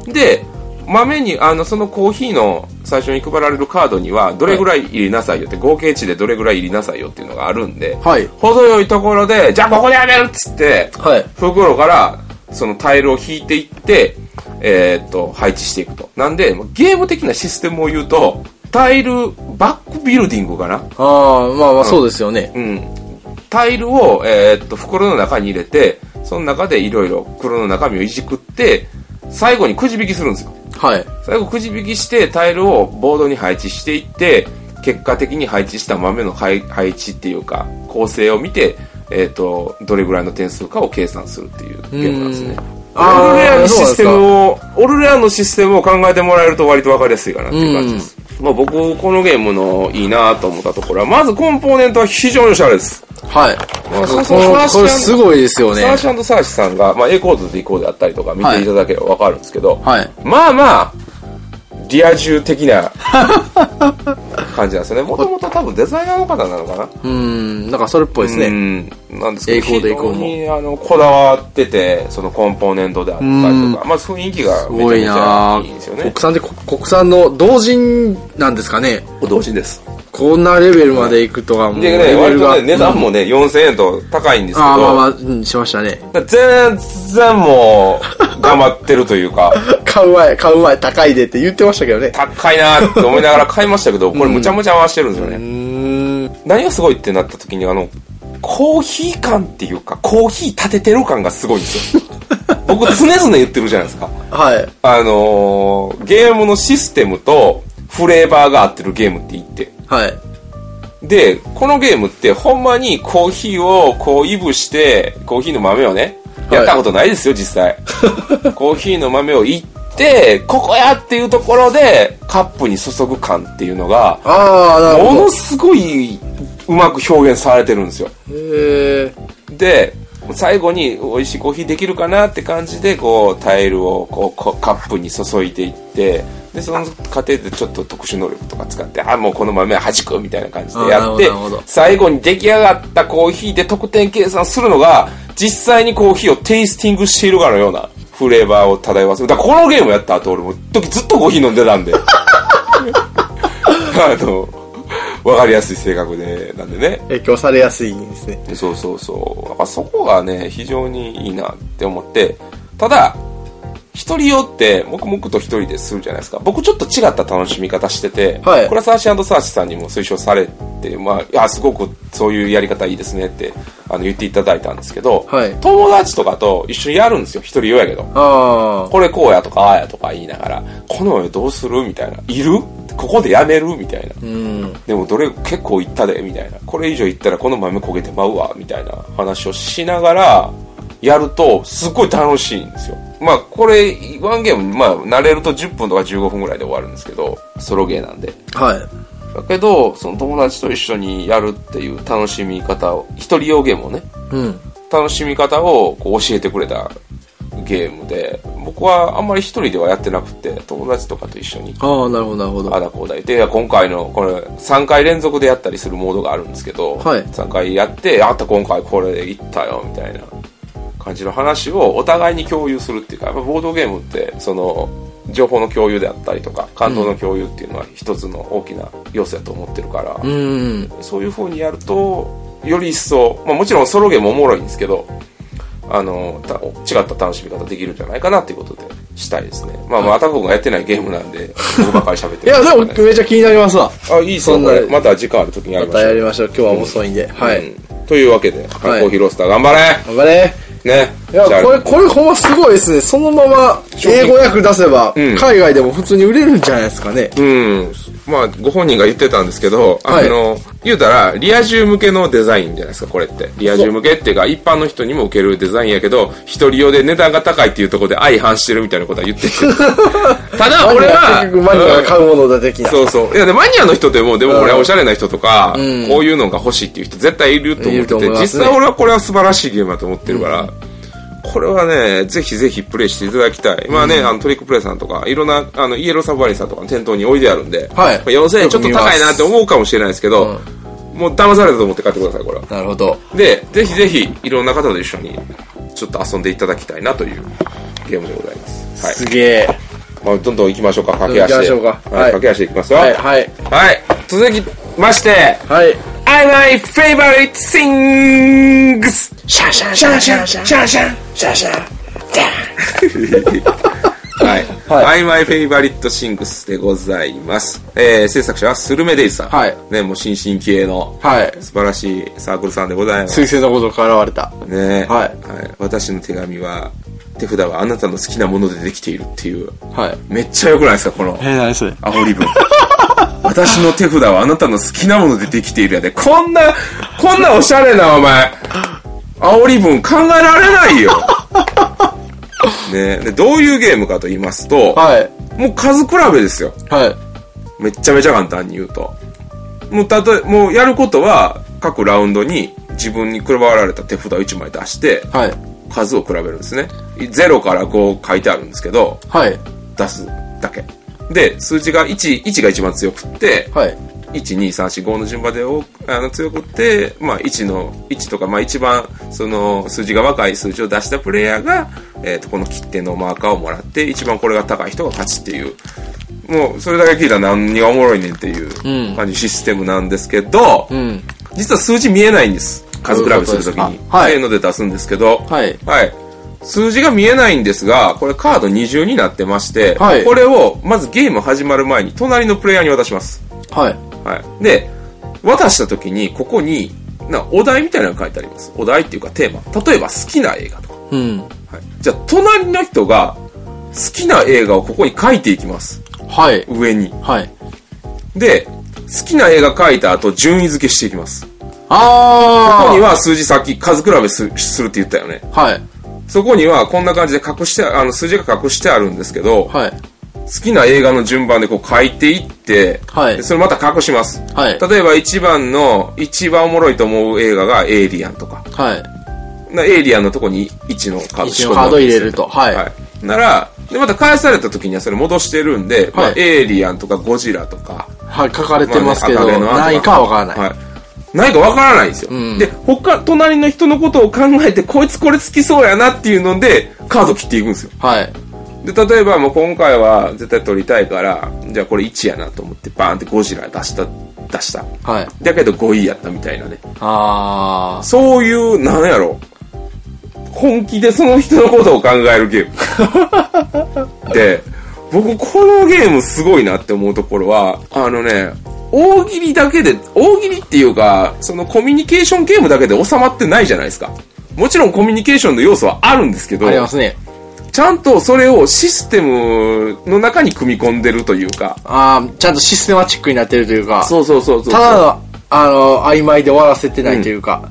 Speaker 1: い。で、豆に、あの、そのコーヒーの最初に配られるカードには、どれぐらい入れなさいよって、合計値でどれぐらい入れなさいよっていうのがあるんで、
Speaker 2: はい。
Speaker 1: 程よいところで、じゃあここでやめるっつって、
Speaker 2: はい。
Speaker 1: 袋から、そのタイルを引いていって、えーっと、配置していくと。なんで、ゲーム的なシステムを言うと、タイル、バックビルディングかな？
Speaker 2: ああ、まあまあそうですよね。
Speaker 1: うん。タイルを、えーっと、袋の中に入れて、その中でいろいろ袋の中身をいじくって、最後にくじ引きするんですよ。
Speaker 2: はい。
Speaker 1: 最後くじ引きしてタイルをボードに配置していって、結果的に配置した豆の配配置っていうか、構成を見て、えーっと、どれぐらいの点数かを計算するっていうゲームなんですね。オルレアのシステムを、オルレアのシステムを考えてもらえると割とわかりやすいかなっていう感じです。まあ僕、このゲームのいいなと思ったところは、まずコンポーネントは非常におしゃれです。
Speaker 2: はい。
Speaker 1: まあ、
Speaker 2: こ
Speaker 1: そうそ
Speaker 2: これすごいですよね
Speaker 1: サ。ーシャサーシさんが、まあ、A コードと D コードであったりとか見ていただければわかるんですけど、
Speaker 2: はい。
Speaker 1: まあまあ、リア充的な 感じなんですよね。もともと多分デザイナーの方なのかな？
Speaker 2: うーん、なんかそれっぽいですね。
Speaker 1: うん。なんですけど、非常にあのこだわってて、そのコンポーネントであったりとか、まあ雰囲気がめちゃめちゃ
Speaker 2: ない
Speaker 1: いんですよね
Speaker 2: 国。産で、こ国産の同人なんですかね。
Speaker 1: 同時です。
Speaker 2: こんなレベルまで行くとはもう
Speaker 1: でね。割とね、値段もね、4000円と高いんですけど、
Speaker 2: ああ、まあまあ、うん、しましたね。
Speaker 1: 全然もう、頑張ってるというか、
Speaker 2: 買う前、買う前、高いでって言ってましたけどね。
Speaker 1: 高いなって思いながら買いましたけど、これむちゃむちゃ合わせてるんですよね。
Speaker 2: ん。
Speaker 1: 何がすごいってなった時に、あの、コーヒー感っていうか、コーヒー立ててる感がすごいんですよ。僕常々言ってるじゃないですか。
Speaker 2: はい。
Speaker 1: あのーゲームのシステムとフレーバーが合ってるゲームって言って。
Speaker 2: はい。
Speaker 1: で、このゲームってほんまにコーヒーをこういぶして、コーヒーの豆をね、やったことないですよ、実際。コーヒーの豆をいって、ここやっていうところでカップに注ぐ感っていうのが、もの。すごいうまく表現されてるんですよ。で、最後に美味しいコーヒーできるかなって感じで、こう、タイルをこうこカップに注いでいって、で、その過程でちょっと特殊能力とか使って、あ、もうこの豆は弾くみたいな感じでやって最後に出来上がったコーヒーで得点計算するのが、実際にコーヒーをテイスティングしているかのようなフレーバーを漂わせる。だからこのゲームやった後、俺も時ずっとコーヒー飲んでたんで。あの、わかりやすい性格で、なんでね。
Speaker 2: 影響されやすいんですね。
Speaker 1: そうそうそう。やっぱそこがね、非常にいいなって思って、ただ、一人用って、黙々と一人でするじゃないですか。僕ちょっと違った楽しみ方してて、
Speaker 2: はい
Speaker 1: これはサーシーサーチさんにも推奨されて、まあ、いや、すごくそういうやり方いいですねって、あの、言っていただいたんですけど、
Speaker 2: はい
Speaker 1: 友達とかと一緒にやるんですよ。一人用やけど。
Speaker 2: あ
Speaker 1: これこうやとかああやとか言いながら、この絵どうするみたいな。いる？ここでやめる？みたいな。でもどれ結構いったで、みたいな。これ以上いったらこの豆焦げてまうわ、みたいな話をしながら、やると、すっごい楽しいんですよ。まあ、これ、ワンゲーム、まあ、慣れると10分とか15分ぐらいで終わるんですけど、ソロゲーなんで。
Speaker 2: はい。
Speaker 1: だけど、その友達と一緒にやるっていう楽しみ方を、一人用ゲームをね、
Speaker 2: うん。
Speaker 1: 楽しみ方をこう教えてくれたゲームで、僕はあんまり一人ではやってなくて、友達とかと一緒に
Speaker 2: ああ、なるほど、なるほど。
Speaker 1: あだこうだいや今回の、これ、3回連続でやったりするモードがあるんですけど、
Speaker 2: はい
Speaker 1: 3回やって、あった今回これでいったよ、みたいな感じの話をお互いに共有するっていうか、やっぱボードゲームって、その、情報の共有であったりとか、感動の共有っていうのは一つの大きな要素だと思ってるから、
Speaker 2: うん。
Speaker 1: そういう風にやると、より一層、まあもちろんソロゲームもおもろいんですけど、あの、た違った楽しみ方できるんじゃないかなっていうことでしたいですね。まあまあ、アタコがやってないゲームなんで、僕ばっかり喋って
Speaker 2: いや、でも
Speaker 1: る
Speaker 2: めっちゃ気になりますわ。
Speaker 1: あ、いいっすよ、
Speaker 2: そんな。
Speaker 1: また時間ある時にやり
Speaker 2: ま
Speaker 1: ましょう。
Speaker 2: たやりましょう。今日は遅いんで。はい。
Speaker 1: うんというわけで、缶コーヒーロースター頑張れ
Speaker 2: 頑張れ。
Speaker 1: ね。
Speaker 2: いや、これ、これほんますごいですね。そのまま英語訳出せば、
Speaker 1: うん
Speaker 2: 海外でも普通に売れるんじゃないですかね。
Speaker 1: うん。まあ、ご本人が言ってたんですけど、あ
Speaker 2: はい
Speaker 1: の、言うたら、リア充向けのデザインじゃないですか、これって。リア充向けっていうか、一般の人にも受けるデザインやけど、一人用で値段が高いっていうところで相反してるみたいなことは言ってて。ただ、俺は、
Speaker 2: 結局マニアが買うものだ的な。
Speaker 1: そうそう。いや、で、マニアの人でも、でも俺はおしゃれな人とか、
Speaker 2: うん
Speaker 1: こういうのが欲しいっていう人絶対いると思ってて、実際俺はこれは素晴らしいゲームだと思ってるから、これはね、ぜひぜひプレイしていただきたい。まあね、あのトリックプレイさんとか、いろんな、あの、イエローサブマリンさんとかの店頭に置いてあるんで、
Speaker 2: はい
Speaker 1: まあ4000円ちょっと高いなって思うかもしれないですけど、もう騙されたと思って買ってください、これは。
Speaker 2: なるほど。
Speaker 1: で、ぜひぜひ、いろんな方と一緒に、ちょっと遊んでいただきたいなというゲームでございます。はい。
Speaker 2: すげえ。
Speaker 1: まあ、どんどん行きましょうか、駆け足で。
Speaker 2: 行きましょうか
Speaker 1: はい、
Speaker 2: はい
Speaker 1: 駆け足でいきますよ。
Speaker 2: はい、はい。
Speaker 1: はい。続きまして、
Speaker 2: はい。
Speaker 1: はい、my favorite things!
Speaker 2: シャンシャンシャンシャンシャンシャンシャンシャンシャン
Speaker 1: はい。
Speaker 2: はい
Speaker 1: I my favorite things でございます。えー、制作者はスルメデイさん。
Speaker 2: はい
Speaker 1: ね、もう新進気鋭の
Speaker 2: はい。
Speaker 1: 素晴らしいサークルさんでございます。
Speaker 2: 彗星のごとく現れた。
Speaker 1: ね
Speaker 2: はい
Speaker 1: 私の手紙は、手札はあなたの好きなものでできているっていう。
Speaker 2: はい。
Speaker 1: めっちゃ良くないですか、この。
Speaker 2: え、何それ
Speaker 1: 煽り文。私の手札はあなたの好きなものでできているやで。こんな、こんなおしゃれなお前、煽り文考えられないよ。ねで、どういうゲームかと言いますと、
Speaker 2: はい。
Speaker 1: もう数比べですよ。
Speaker 2: はい。
Speaker 1: めっちゃめちゃ簡単に言うと。もうたとえ、もうやることは、各ラウンドに自分に配られた手札を1枚出して、
Speaker 2: はい。
Speaker 1: 数を比べるんですね。0から5書いてあるんですけど、
Speaker 2: はい。
Speaker 1: 出すだけ。で、数字が1、1が一番強くって、
Speaker 2: はい。
Speaker 1: 1、2、3、4、5の順番でおあの強くって、まあ1の、1とか、まあ一番、その数字が若い数字を出したプレイヤーが、えっ、と、この切手のマーカーをもらって、一番これが高い人が勝ちっていう、もうそれだけ聞いたら何がおもろいねんっていう
Speaker 2: うん
Speaker 1: 感じシステムなんですけど、
Speaker 2: うん。
Speaker 1: 実は数字見えないんです。数比べするときに
Speaker 2: どういうことです。かはい
Speaker 1: せーので出すんですけど、
Speaker 2: はい。
Speaker 1: はい。数字が見えないんですが、これカード二重になってまして、
Speaker 2: はい
Speaker 1: これをまずゲーム始まる前に隣のプレイヤーに渡します。
Speaker 2: はい。
Speaker 1: はい。で、渡した時にここに、な、お題みたいなのが書いてあります。お題っていうかテーマ。例えば好きな映画とか。
Speaker 2: うん。
Speaker 1: はい。じゃあ、隣の人が好きな映画をここに書いていきます。
Speaker 2: はい。
Speaker 1: 上に。
Speaker 2: はい。
Speaker 1: で、好きな映画書いた後、順位付けしていきます。
Speaker 2: あ
Speaker 1: ここには数字さっき数比べすするって言ったよね。
Speaker 2: ー。はい。
Speaker 1: そこにはこんな感じで隠して、あの、数字が隠してあるんですけど、
Speaker 2: はい。
Speaker 1: 好きな映画の順番でこう書いていって、
Speaker 2: はい
Speaker 1: でそれまた隠します。
Speaker 2: はい。
Speaker 1: 例えば一番の、一番おもろいと思う映画がエイリアンとか。
Speaker 2: はい。
Speaker 1: なエイリアンのとこに1のカード
Speaker 2: 一のカード入れると。はい。
Speaker 1: はい。なら、で、また返された時にはそれ戻してるんで、まあ
Speaker 2: はい
Speaker 1: エイリアンとかゴジラとか、
Speaker 2: はい。書かれてますけど、
Speaker 1: まあね
Speaker 2: 何位かはわからない。
Speaker 1: はい。何かわからないんですよ。
Speaker 2: うん
Speaker 1: で、他、隣の人のことを考えて、こいつこれ好きそうやなっていうので、カード切っていくんですよ。
Speaker 2: はい。
Speaker 1: で、例えばもう今回は絶対取りたいから、じゃあこれ1やなと思ってバーンってゴジラ出した、出した。
Speaker 2: はい。
Speaker 1: だけど5位やったみたいなね。
Speaker 2: あ
Speaker 1: そういう、なんやろ。本気でその人のことを考えるゲーム。で、僕このゲームすごいなって思うところは、あのね、大喜利だけで、大喜利っていうか、そのコミュニケーションゲームだけで収まってないじゃないですか。もちろんコミュニケーションの要素はあるんですけど、
Speaker 2: ありますね。
Speaker 1: ちゃんとそれをシステムの中に組み込んでるというか、
Speaker 2: ああ、ちゃんとシステマチックになってるというか、
Speaker 1: そうそうそうそう。
Speaker 2: ただの、あの、曖昧で終わらせてないというか、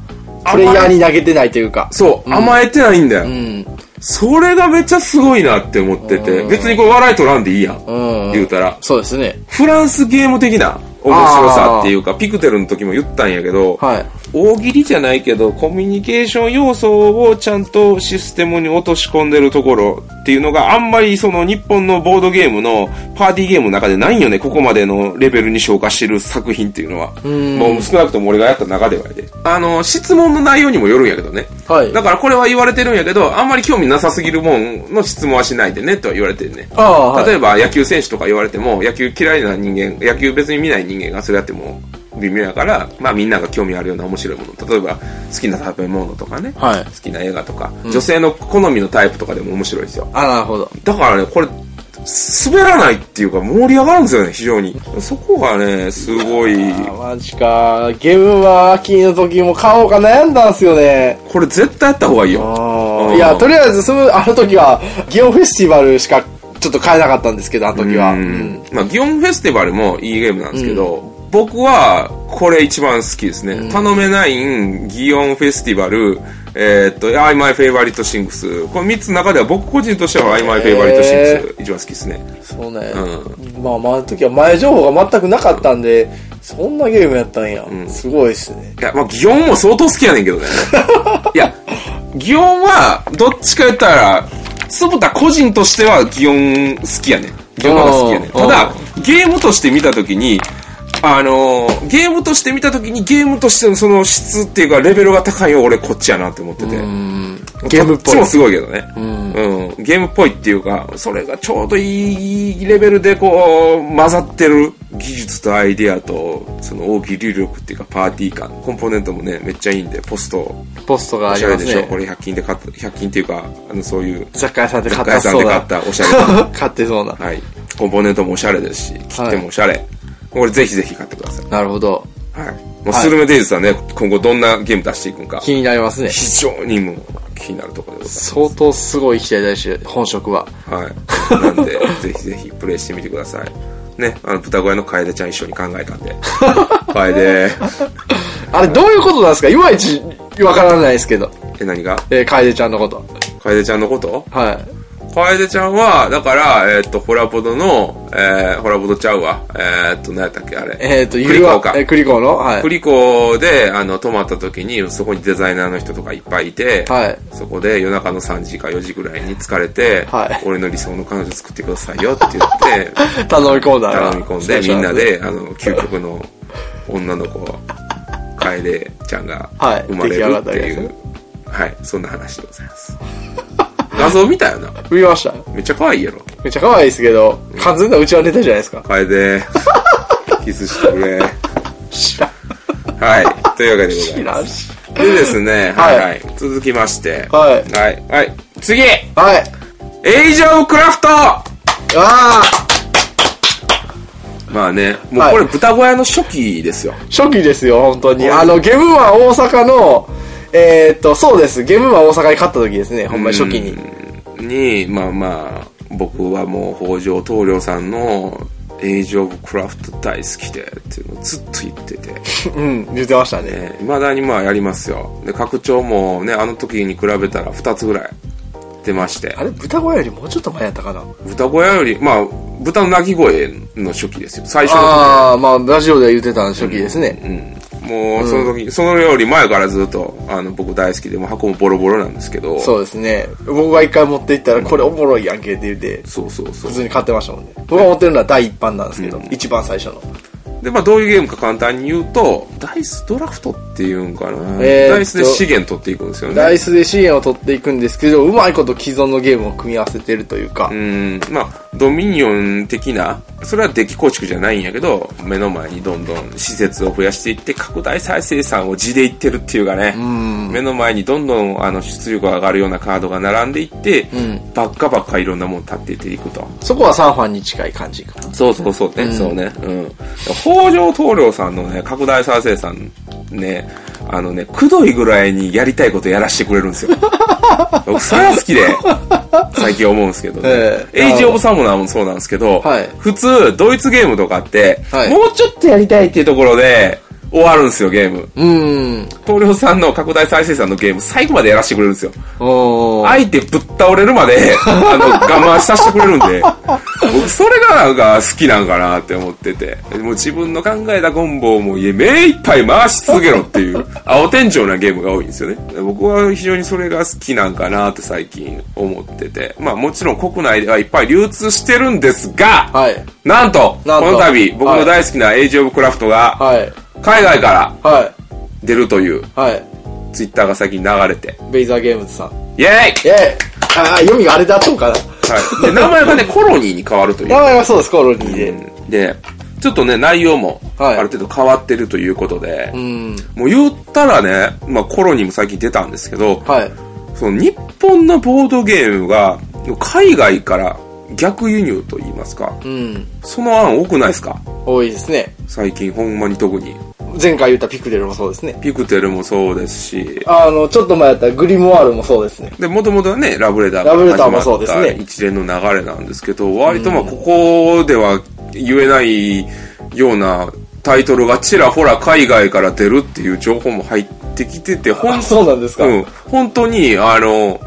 Speaker 2: プレイヤーに投げてないというか。
Speaker 1: そう、甘えてないんだよ。
Speaker 2: うん。
Speaker 1: それがめっちゃすごいなって思ってて、別にこれ笑い取らんでいいやん。
Speaker 2: うん。
Speaker 1: 言うたら。
Speaker 2: そうですね。
Speaker 1: フランスゲーム的な面白さっていうか、ピクテルの時も言ったんやけど、
Speaker 2: はい。
Speaker 1: 大喜利じゃないけど、コミュニケーション要素をちゃんとシステムに落とし込んでるところっていうのがあんまりその日本のボードゲームのパーティーゲームの中でないんよね、ここまでのレベルに消化してる作品っていうのは。
Speaker 2: ん
Speaker 1: もう少なくとも俺がやった中ではやで。あの、質問の内容にもよるんやけどね。
Speaker 2: はい。
Speaker 1: だからこれは言われてるんやけど、あんまり興味なさすぎるもんの質問はしないでねとは言われてるね。
Speaker 2: ああ、はい。
Speaker 1: 例えば野球選手とか言われても、野球嫌いな人間、野球別に見ない人間がそれやっても微妙やから、まあみんなが興味あるような面白いもの。例えば好きな食べ物とかね、
Speaker 2: はい
Speaker 1: 好きな映画とか、女性の好みのタイプとかでも面白いですよ。
Speaker 2: あ、なるほど。
Speaker 1: だからね、これ、滑らないっていうか盛り上がるんですよね、非常に。そこがね、すごい、
Speaker 2: あ、マジか。ゲームは秋の時も買おうか悩んだんすよね。
Speaker 1: これ絶対やった方がいいよ。
Speaker 2: いや、とりあえず、その、あの時は、ギオンフェスティバルしか、ちょっと買えなかったんですけど、あの時は。
Speaker 1: う
Speaker 2: うんん。
Speaker 1: まあ、ギオンフェスティバルもいいゲームなんですけど、僕はこれ一番好きですね。頼めないん、ギオンフェスティバル、えーっと、I My Favorite Things。この3つの中では僕個人としては I My Favorite Things 一番好きですね。
Speaker 2: そうね。
Speaker 1: う
Speaker 2: まあまあ、あの時は前情報が全くなかったんで、そんなゲームやったんや。すごいっすね。
Speaker 1: いや、まあ、ギオンも相当好きやねんけどね。いや、ギオンは、どっちか言ったら、つぶた個人としてはギオン好きやねん。ギオンの方が好きやねん。
Speaker 2: うん
Speaker 1: ただ、ゲームとして見たときに、あのーゲームとして見たときにゲームとしてのその質っていうかレベルが高いよ俺こっちやなって思ってて。
Speaker 2: ゲームっぽい
Speaker 1: こっちもすごいけどね。うん。ゲームっぽいっていうか、それがちょうどいいレベルでこう、混ざってる技術とアイディアと、その大喜利力っていうかパーティー感。コンポーネントもね、めっちゃいいんで、ポスト、
Speaker 2: ポストが
Speaker 1: お
Speaker 2: あります
Speaker 1: しゃれでしょ、
Speaker 2: ね。
Speaker 1: これ100均で買った、100均っていうか、あの、そういう、
Speaker 2: 雑貨屋さんで買
Speaker 1: 雑貨屋さん。で買ったおしゃれな。
Speaker 2: 買ってそうな。
Speaker 1: はい。コンポーネントもおしゃれですし、切手もおしゃれ。これぜひぜひ買ってください。
Speaker 2: なるほど。
Speaker 1: はい。もうスルメデイズさんね、今後どんなゲーム出していくんか、
Speaker 2: 気になりますね。
Speaker 1: 非常にもう気になるところでございます。
Speaker 2: 相当すごい期待大し、本職は。
Speaker 1: はい。なんで、ぜひぜひプレイしてみてください。ね、あの、豚小屋の楓ちゃん一緒に考えたんで。楓。
Speaker 2: あれ、どういうことなんですか？いまいちわからないですけど。
Speaker 1: え、何が？
Speaker 2: えー、楓ちゃんのこと。
Speaker 1: 楓ちゃんのこと？
Speaker 2: はい。
Speaker 1: 楓ちゃんは、だから、えーっと、ホラボドの、えー、ホラボドちゃうわ。えーっと、何やったっけ、あれ。
Speaker 2: えっ、と、
Speaker 1: クリコーか
Speaker 2: えー、クリコーの？はい。
Speaker 1: クリコで、あの、泊まった時に、そこにデザイナーの人とかいっぱいいて、
Speaker 2: はい。
Speaker 1: そこで夜中の3時か4時ぐらいに疲れて、
Speaker 2: はい
Speaker 1: 俺の理想の彼女作ってくださいよって言って、
Speaker 2: 頼み込んだら。
Speaker 1: 頼み込んで、みんな。で、あの、究極の女の子、楓ちゃんが
Speaker 2: はい
Speaker 1: 生まれるっていう、はい、そんな話でございます。画像見たよな。
Speaker 2: 見ました。
Speaker 1: めっちゃ可愛いやろ。
Speaker 2: めっちゃ可愛いですけど、完全なうちはネタじゃないですか。
Speaker 1: 楓、キスしてくれ。
Speaker 2: 知らん。
Speaker 1: はい、というわけでございます。
Speaker 2: 知らんし。
Speaker 1: でですね、
Speaker 2: は
Speaker 1: はいいはい。続きまして、
Speaker 2: はい。
Speaker 1: はい、はい。次
Speaker 2: はい。
Speaker 1: エイジオブクラフト
Speaker 2: ああ
Speaker 1: まあね、もうこれ豚小屋の初期ですよ。
Speaker 2: 初期ですよ、本当に。
Speaker 1: うん
Speaker 2: あの、ゲームマン大阪の、えーっと、そうです。ゲームマン大阪に勝った時ですね、ほんまに初期に。
Speaker 1: に、まあまあ、僕はもう北条棟梁さんのエイジ・オブ・クラフト大好きでっていうのをずっと言ってて、
Speaker 2: うん、言ってましたね。
Speaker 1: ね、未だにまあやりますよ。で、拡張もね、あの時に比べたら2つぐらい出まして
Speaker 2: あ、れ、豚小屋よりもうちょっと前やったかな。
Speaker 1: 豚小屋より、まあ、豚の鳴き声の初期ですよ。最初の
Speaker 2: ああ、まあ、ラジオで言ってた初期ですね。
Speaker 1: うん。もう、その時、そのより前からずっと、あの、僕大好きで、もう箱もボロボロなんですけど、
Speaker 2: そうですね。僕が一回持って行ったら、これおもろいやんけって言って、
Speaker 1: そうそうそう
Speaker 2: 普通に買ってましたもんね。僕が持ってるのは第一版なんですけど、一番最初の。
Speaker 1: で、まあ、どういうゲームか簡単に言うと、ダイスドラフトっていうんかな。
Speaker 2: えー
Speaker 1: ダイスで資源取っていくんですよね。
Speaker 2: ダイスで資源を取っていくんですけど、うまいこと既存のゲームを組み合わせてるというか
Speaker 1: う。ん、まあ、ドミニオン的な、それはデッキ構築じゃないんやけど、目の前にどんどん施設を増やしていって、拡大再生産を地でいってるっていうかね、目の前にどんどんあの出力が上がるようなカードが並んでいって、
Speaker 2: ん
Speaker 1: ばっかばっかいろんなもの立っていっていくと。
Speaker 2: そこはサンファンに近い感じか。
Speaker 1: そうそうそうね、そうね。うん。北条棟梁さんのね、拡大再生産ね、あのね、くどいぐらいにやりたいことやらしてくれるんですよ。僕、それは好きで、最近思うんですけどね。
Speaker 2: ええ。
Speaker 1: エイジ・オブ・サムナーもそうなんですけど、
Speaker 2: はい。
Speaker 1: 普通、ドイツゲームとかって、
Speaker 2: はい。
Speaker 1: もうちょっとやりたいっていうところで、終わるんですよ、ゲーム。
Speaker 2: うーん。
Speaker 1: 棟梁さんの拡大再生産のゲーム、最後までやらせてくれるんですよ。相手ぶっ倒れるまで、あの、我慢させてくれるんで、僕、それがなんか好きなんかなって思ってて、もう自分の考えたコンボをもう目いっぱい回し続けろっていう、青天井なゲームが多いんですよね。僕は非常にそれが好きなんかなって最近思ってて、まあもちろん国内ではいっぱい流通してるんですが、
Speaker 2: はい。
Speaker 1: なんと、
Speaker 2: なんと
Speaker 1: この度、僕の大好きなエイジオブクラフトが、
Speaker 2: はい。
Speaker 1: 海外から
Speaker 2: はい。
Speaker 1: 出るという、
Speaker 2: はい。
Speaker 1: ツイッターが最近流れて、
Speaker 2: ベイザーゲームズさん。
Speaker 1: イェーイ
Speaker 2: えー、あー、読みがあれだったのかな。
Speaker 1: はい。で、名前がね、コロニーに変わるという。
Speaker 2: 名前はそうです、コロニーで。
Speaker 1: で、ちょっとね、内容も、あ
Speaker 2: はい
Speaker 1: る程度変わってるということで、
Speaker 2: うん。
Speaker 1: もう言ったらね、まあコロニーも最近出たんですけど、
Speaker 2: はい。
Speaker 1: その日本のボードゲームが、海外から逆輸入と言いますか、
Speaker 2: うん。
Speaker 1: その案多くないですか？
Speaker 2: 多いですね。
Speaker 1: 最近ほんまに特に。
Speaker 2: 前回言ったピクデルもそうですね。
Speaker 1: ピクテルもそうですし、
Speaker 2: あの、ちょっと前やったらグリモワールもそうですね。
Speaker 1: で、もともとはね、ラブレター
Speaker 2: ラブレターも
Speaker 1: 始まった
Speaker 2: そうですね
Speaker 1: 一連の流れなんですけど、割とまあ、ここでは言えないようなタイトルがちらほら海外から出るっていう情報も入ってきてて、ほん
Speaker 2: あ、そうなんですか。
Speaker 1: うん、本当に、あの、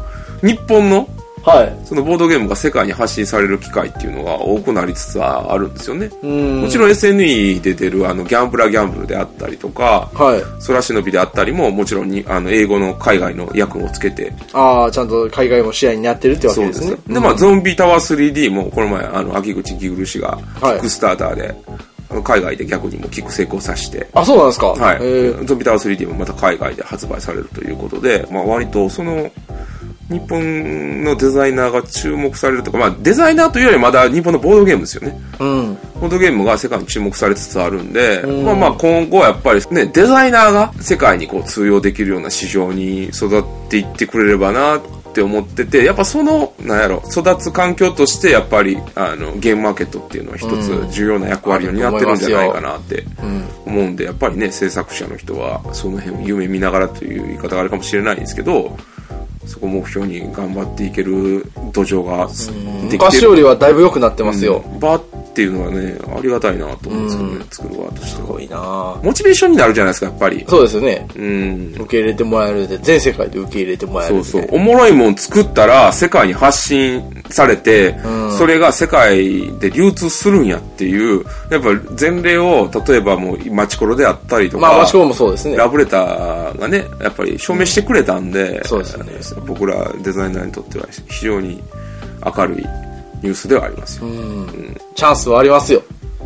Speaker 1: 日本の、
Speaker 2: はい。
Speaker 1: そのボードゲームが世界に発信される機会っていうのが多くなりつつあるんですよね。
Speaker 2: うん。
Speaker 1: もちろん SNE で出るあのギャンブラーギャンブルであったりとか、
Speaker 2: はい。
Speaker 1: 空忍びであったりももちろんにあの英語の海外の訳をつけて
Speaker 2: ああ、ちゃんと海外も試合になってるってわけですね。
Speaker 1: で、まあ、ゾンビタワー 3D も、この前、あの、秋口ギグル氏が、キ
Speaker 2: はい
Speaker 1: ックスターターで、あの海外で逆にもキック成功させて、
Speaker 2: あ、そうなんですか。
Speaker 1: はい。
Speaker 2: えー
Speaker 1: ゾンビタワー 3D もまた海外で発売されるということで、まあ、割と、その、日本のデザイナーが注目されるとか、まあ、デザイナーというよりまだ日本のボードゲームですよね。
Speaker 2: うん。
Speaker 1: ボードゲームが世界に注目されつつあるんで、まあまあ今後はやっぱりね、デザイナーが世界にこう通用できるような市場に育っていってくれればなって思ってて、やっぱその、なんやろ、育つ環境としてやっぱり、あの、ゲームマーケットっていうのは一つ重要な役割を担ってるんじゃないかなって思うんで、やっぱりね、制作者の人はその辺を夢見ながらという言い方があるかもしれないんですけど、そこを目標に頑張っていける土壌ができてる
Speaker 2: 昔よりはだいぶ良くなってますよ。
Speaker 1: 場っていうのはね、ありがたいなと思うんですけどね、作る側としては。
Speaker 2: すごいなぁ
Speaker 1: モチベーションになるじゃないですか、やっぱり。
Speaker 2: そうですよね。
Speaker 1: うん。
Speaker 2: 受け入れてもらえるで、全世界で受け入れてもらえる
Speaker 1: そうそう。おもろいもん作ったら、世界に発信されて、それが世界で流通するんやっていう、やっぱ前例を、例えばもう、マチコロであったりとか、
Speaker 2: まあ、マチコロもそうですね。
Speaker 1: ラブレターがね、やっぱり証明してくれたんで、
Speaker 2: そうですよね
Speaker 1: 僕らデザイナーにとっては非常に明るいニュースではありますよ。
Speaker 2: チャンスはありますよ。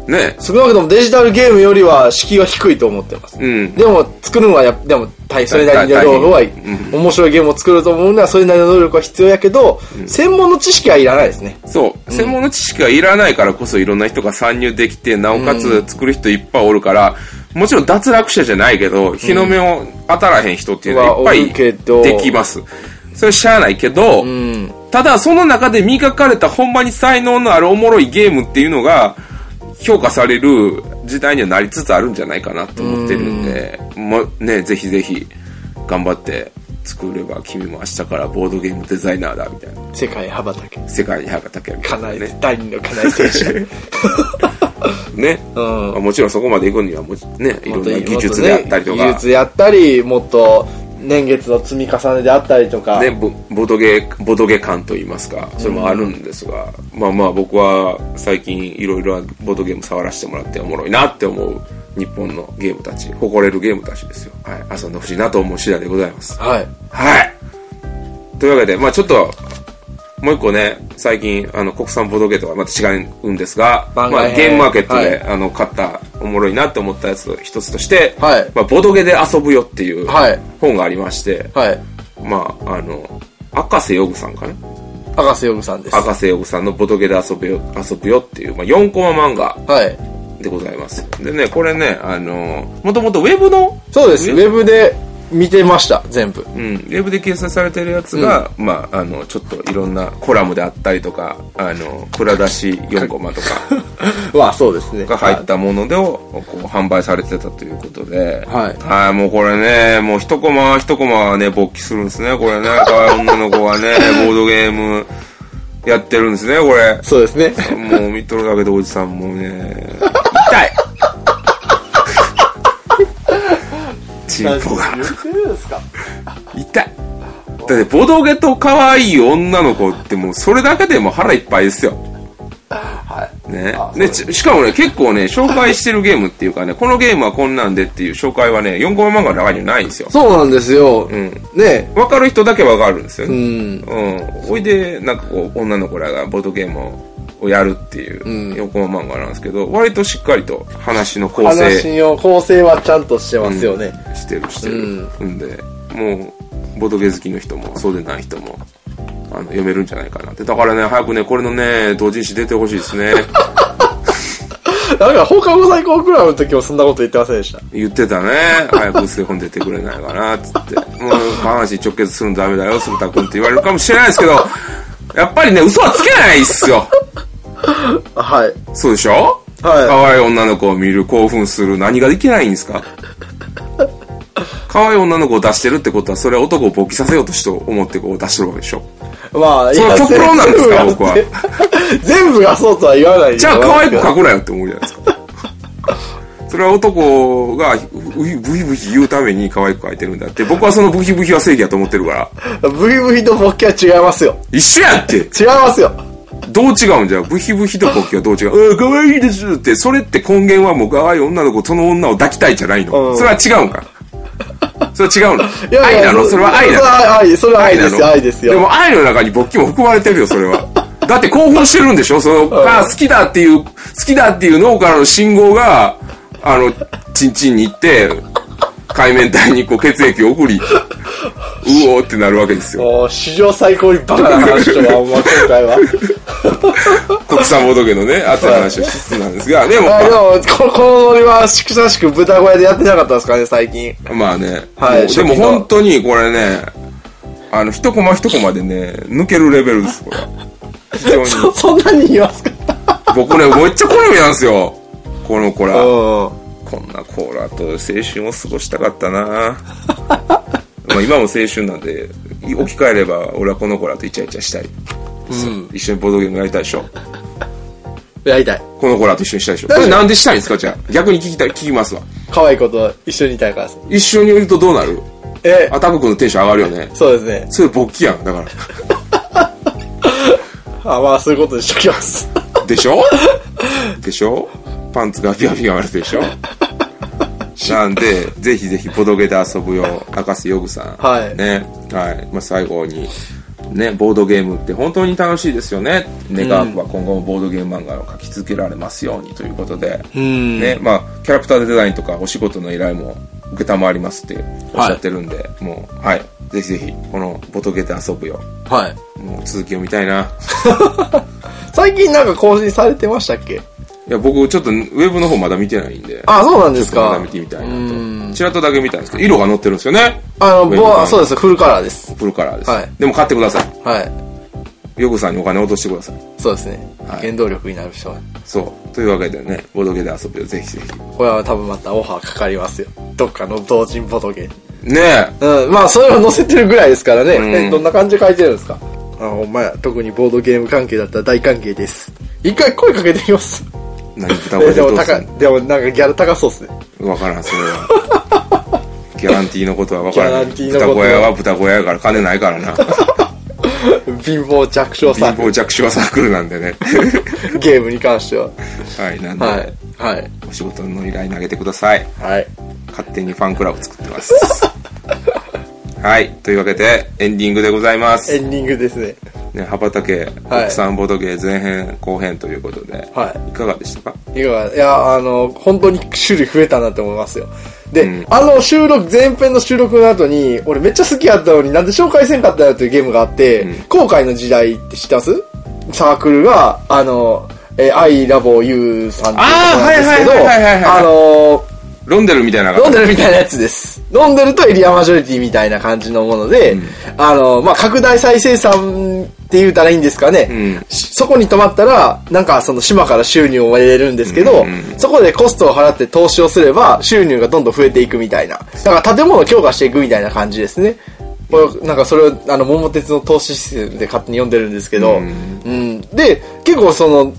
Speaker 1: ね。
Speaker 2: 少なくともデジタルゲームよりは敷居は低いと思ってます。
Speaker 1: うん。
Speaker 2: でも、作るのはやっでも、大それなりの労力は、面白いゲームを作ると思うのは、それなりの能力は必要やけど、専門の知識はいらないですね。
Speaker 1: そう。専門の知識がいらないからこそいろんな人が参入できて、なおかつ作る人いっぱいおるから、もちろん脱落者じゃないけど、日の目を当たらへん人っていうのはいっぱい
Speaker 2: ど
Speaker 1: できます。それしゃあないけど、
Speaker 2: うん。
Speaker 1: ただその中で磨かれたほんまに才能のあるおもろいゲームっていうのが、評価される時代にはなりつつあるんじゃないかなと思ってるんで、もうね、ぜひぜひ頑張って作れば君も明日からボードゲームデザイナーだみたいな。
Speaker 2: 世界羽ばたけ。
Speaker 1: 世界に羽ばたけるみた
Speaker 2: かなえ、
Speaker 1: いなね。
Speaker 2: 第二のかなえ選手。
Speaker 1: ね。
Speaker 2: うん
Speaker 1: まあもちろんそこまで行くにはもちね、いろんな技術であったりとか、
Speaker 2: 技術やったり、もっと年月の積み重ねであったりとか。
Speaker 1: ね、ボボドゲ、ボドゲ感といいますか、それもあるんですが、まあまあ僕は最近いろいろボドゲーム触らせてもらっておもろいなって思う日本のゲームたち、誇れるゲームたちですよ。はい。遊んでほしいなと思う次第でございます。
Speaker 2: はい。
Speaker 1: はい。というわけで、まあちょっと、もう一個ね、最近、あの、国産ボードゲーとはまた違うんですが、まあゲームマーケットで、
Speaker 2: はい
Speaker 1: あの、買ったおもろいなって思ったやつの一つとして、
Speaker 2: はい
Speaker 1: まあ、ボドゲで遊ぶよっていう
Speaker 2: はい
Speaker 1: 本がありまして、
Speaker 2: はい。
Speaker 1: まあ、あの、赤瀬ヨグさんかな？
Speaker 2: 赤瀬ヨグさんです。
Speaker 1: 赤瀬ヨグさんのボドゲで遊ぶよ、遊ぶよっていう、まあ、4コマ漫画
Speaker 2: はい。
Speaker 1: でございます。でね、これね、あの、もともとウェブの、
Speaker 2: そうです。ウ
Speaker 1: ェ
Speaker 2: ブで見てました、全部。
Speaker 1: うん、ウェブで掲載されてるやつが、まあ、あの、ちょっといろんなコラムであったりとか、あの、蔵出し4コマとか
Speaker 2: まあ、そうですね。
Speaker 1: が入ったものでを、こう、販売されてたということで、
Speaker 2: はい
Speaker 1: はい、もうこれね、もう一コマ一コマはね、勃起するんですね、これね。可愛い女の子がね、ボードゲームやってるんですね、これ。
Speaker 2: そうですね。
Speaker 1: もう見とるだけでおじさんもね、痛いチンポが
Speaker 2: 言ってるんですか？
Speaker 1: 痛いだってボドゲと可愛い女の子ってもうそれだけでも腹いっぱいですよ。
Speaker 2: はい。
Speaker 1: ね
Speaker 2: あ。
Speaker 1: で、ちしかもね、結構ね、紹介してるゲームっていうかね、このゲームはこんなんでっていう紹介はね、4コマ漫画の中にはないんですよ。
Speaker 2: そうなんですよ。
Speaker 1: うん。
Speaker 2: ね
Speaker 1: わかる人だけわかるんですよ
Speaker 2: う
Speaker 1: ね。
Speaker 2: ん。
Speaker 1: うん。おいで、なんかこう、女の子らがボードゲームをやるっていう
Speaker 2: うん
Speaker 1: 4コマ漫画なんですけど、割としっかりと話の構成
Speaker 2: 話の構成はちゃんとしてますよね。
Speaker 1: してるしてる。
Speaker 2: うん
Speaker 1: うんで、もう、ボードゲー好きの人も、そうでない人も、あの、読めるんじゃないかなって。だからね、早くね、これのね、同人誌出てほしいですね。
Speaker 2: なんか放課後最高クラブの時もそんなこと言ってませんでした？
Speaker 1: 言ってたね。早く薄い本出てくれないかな、つって。もう、話に直結するのダメだよ、鈴田君って言われるかもしれないですけど、やっぱりね、嘘はつけないっすよ。
Speaker 2: はい。
Speaker 1: そうでしょ？
Speaker 2: はい。
Speaker 1: 可愛い女の子を見る、興奮する、何ができないんですか？可愛い女の子を出してるってことは、それは男を勃起させようとして思ってこう出してるわけでしょ？
Speaker 2: まあ、い
Speaker 1: その極論なんですか？僕は。
Speaker 2: 全部がそうとは言わない
Speaker 1: じゃあ可愛く
Speaker 2: か
Speaker 1: 書くなよって思うじゃないですか。それは男がブヒブヒ言うために可愛く書いてるんだって、僕はそのブヒブヒは正義だと思ってるから、
Speaker 2: ブヒブヒとボッキは違いますよ。
Speaker 1: 一緒やって。
Speaker 2: 違いますよ。
Speaker 1: どう違うんじゃブヒブヒとボッキはどう違う？うん、可愛いですって、それって根源はもう可愛い女の子、その女を抱きたいじゃないの。
Speaker 2: うん
Speaker 1: それは違うんか？それは違うの？
Speaker 2: いやいや
Speaker 1: 愛なの？それは愛なの
Speaker 2: それは愛、それは愛ですよ、愛ですよ。
Speaker 1: でも愛の中に勃起も含まれてるよ、それは。だって興奮してるんでしょ？その、あ好きだっていう、好きだっていう脳からの信号が、あの、チンチンに行って、海面体にこう血液を送り、うおーってなるわけですよ。
Speaker 2: 史上最高にバカな話とは、まあ、今回は。
Speaker 1: 国産ボドゲのね、あった話をしつつなんですが、でも、
Speaker 2: あでも、ここのノリは、しくさしく豚小屋でやってなかったですかね、最近。
Speaker 1: まあね、
Speaker 2: はい
Speaker 1: でも本当にこれね、あの、一コマ一コマでね、抜けるレベルです、これは。非常に。
Speaker 2: そ、そんなに言いますか
Speaker 1: 僕ね、めっちゃ好みなんですよ。この子ら。
Speaker 2: うん。
Speaker 1: こんなコーラと青春を過ごしたかったな まあ今も青春なんで、置き換えれば俺はこの子らとイチャイチャしたい。
Speaker 2: うん。
Speaker 1: 一緒にボードゲームやりたいでしょ。
Speaker 2: やりたい。
Speaker 1: この子らと一緒にしたいでしょ。それなんでしたいんですか？じゃあ。逆に聞きたい、聞きますわ。
Speaker 2: 可愛い子と一緒にいたいからです。
Speaker 1: 一緒にいるとどうなる？
Speaker 2: え、
Speaker 1: あ、タク君のテンション上がるよね。
Speaker 2: そうですね。
Speaker 1: それ勃起やん。だから。
Speaker 2: あ、まあ、そういうことにしときます。
Speaker 1: でしょ？でしょ？パンツがピャピャ割れてるでしょ？なんで、ぜひぜひ、ボドゲで遊ぶよ、赤瀬ヨグさん。
Speaker 2: はい
Speaker 1: ね。はい。まあ、最後に、ね、ボードゲームって本当に楽しいですよね。願わくは今後もボードゲーム漫画を描き続けられますようにということで、
Speaker 2: うん。
Speaker 1: ね、まあ、キャラクターデザインとかお仕事の依頼も受けたまわりますっておっしゃってるんで、もう、はい。ぜひぜひ、このボトゲで遊ぶよ。
Speaker 2: はい。
Speaker 1: もう続きを見たいな。
Speaker 2: 最近なんか更新されてましたっけ？
Speaker 1: いや、僕ちょっとウェブの方まだ見てないんで。
Speaker 2: あ、そうなんですか？
Speaker 1: まだ見。てみたいな
Speaker 2: うん
Speaker 1: と。ちらっとだけ見たんですけど、色が載ってるんですよね。
Speaker 2: あの、
Speaker 1: ウェブ
Speaker 2: ボア、
Speaker 1: 版
Speaker 2: そうです。フルカラーです。
Speaker 1: フルカラーです。
Speaker 2: はい
Speaker 1: でも買ってください。
Speaker 2: はい。
Speaker 1: ヨグさんにお金落としてください。
Speaker 2: そうですね。
Speaker 1: はい
Speaker 2: 原動力になる人は。
Speaker 1: そう。というわけでね、ボドゲで遊ぶよ、ぜひぜひ。
Speaker 2: これは多分またオファーかかりますよ。どっかの同人ボトゲ。
Speaker 1: ねえ。
Speaker 2: うん、まあそれを載せてるぐらいですからね。
Speaker 1: うん
Speaker 2: え、どんな感じで書いてるんですか？あ、ほんまや。特にボードゲーム関係だったら大歓迎です。一回声かけてみます。
Speaker 1: 何豚小屋
Speaker 2: えで
Speaker 1: どうすん
Speaker 2: 高い、でもなんかギャラ高そうっすね。
Speaker 1: のわからん、それは。ギャランティーのことはわからん。
Speaker 2: ギャランティーのこと
Speaker 1: 豚小屋は豚小屋やから金ないからな。
Speaker 2: 貧乏弱小
Speaker 1: 貧
Speaker 2: さ
Speaker 1: 乏弱小サークルなんでね。
Speaker 2: ゲームに関しては。
Speaker 1: はい、なんで、
Speaker 2: はい。はい。
Speaker 1: お仕事の依頼投げてください。
Speaker 2: はい。
Speaker 1: 勝手にファンクラブ作ってます。はい。というわけで、エンディングでございます。
Speaker 2: エンディングですね。
Speaker 1: ね、羽ばたけ、
Speaker 2: はい。
Speaker 1: 国産ボードゲー前編後編ということで、
Speaker 2: はい。
Speaker 1: かがでしたか？
Speaker 2: いかがいや、あの、本当に種類増えたなって思いますよ。で、
Speaker 1: うん。
Speaker 2: あの収録、前編の収録の後に、俺めっちゃ好きやったのになんで紹介せんかったよっていうゲームがあって、
Speaker 1: うん。
Speaker 2: 後悔の時代って知ってます？サークルが、あの、えー、I love you さんっていうとこなんですけど、
Speaker 1: あ
Speaker 2: の
Speaker 1: ロンデルみたいな
Speaker 2: ロンデルみたいなやつです。ロンデルとエリアマジョリティみたいな感じのもので、あの、まあ、拡大再生産って言うたらいいんですかね。
Speaker 1: うん
Speaker 2: しそこに泊まったら、なんかその島から収入を得れるんですけど、
Speaker 1: うんうん
Speaker 2: そこでコストを払って投資をすれば、収入がどんどん増えていくみたいな。だから建物を強化していくみたいな感じですね。これなんかそれを、あの、桃鉄の投資施設で勝手に読んでるんですけど、
Speaker 1: う
Speaker 2: うんん。で、結構その、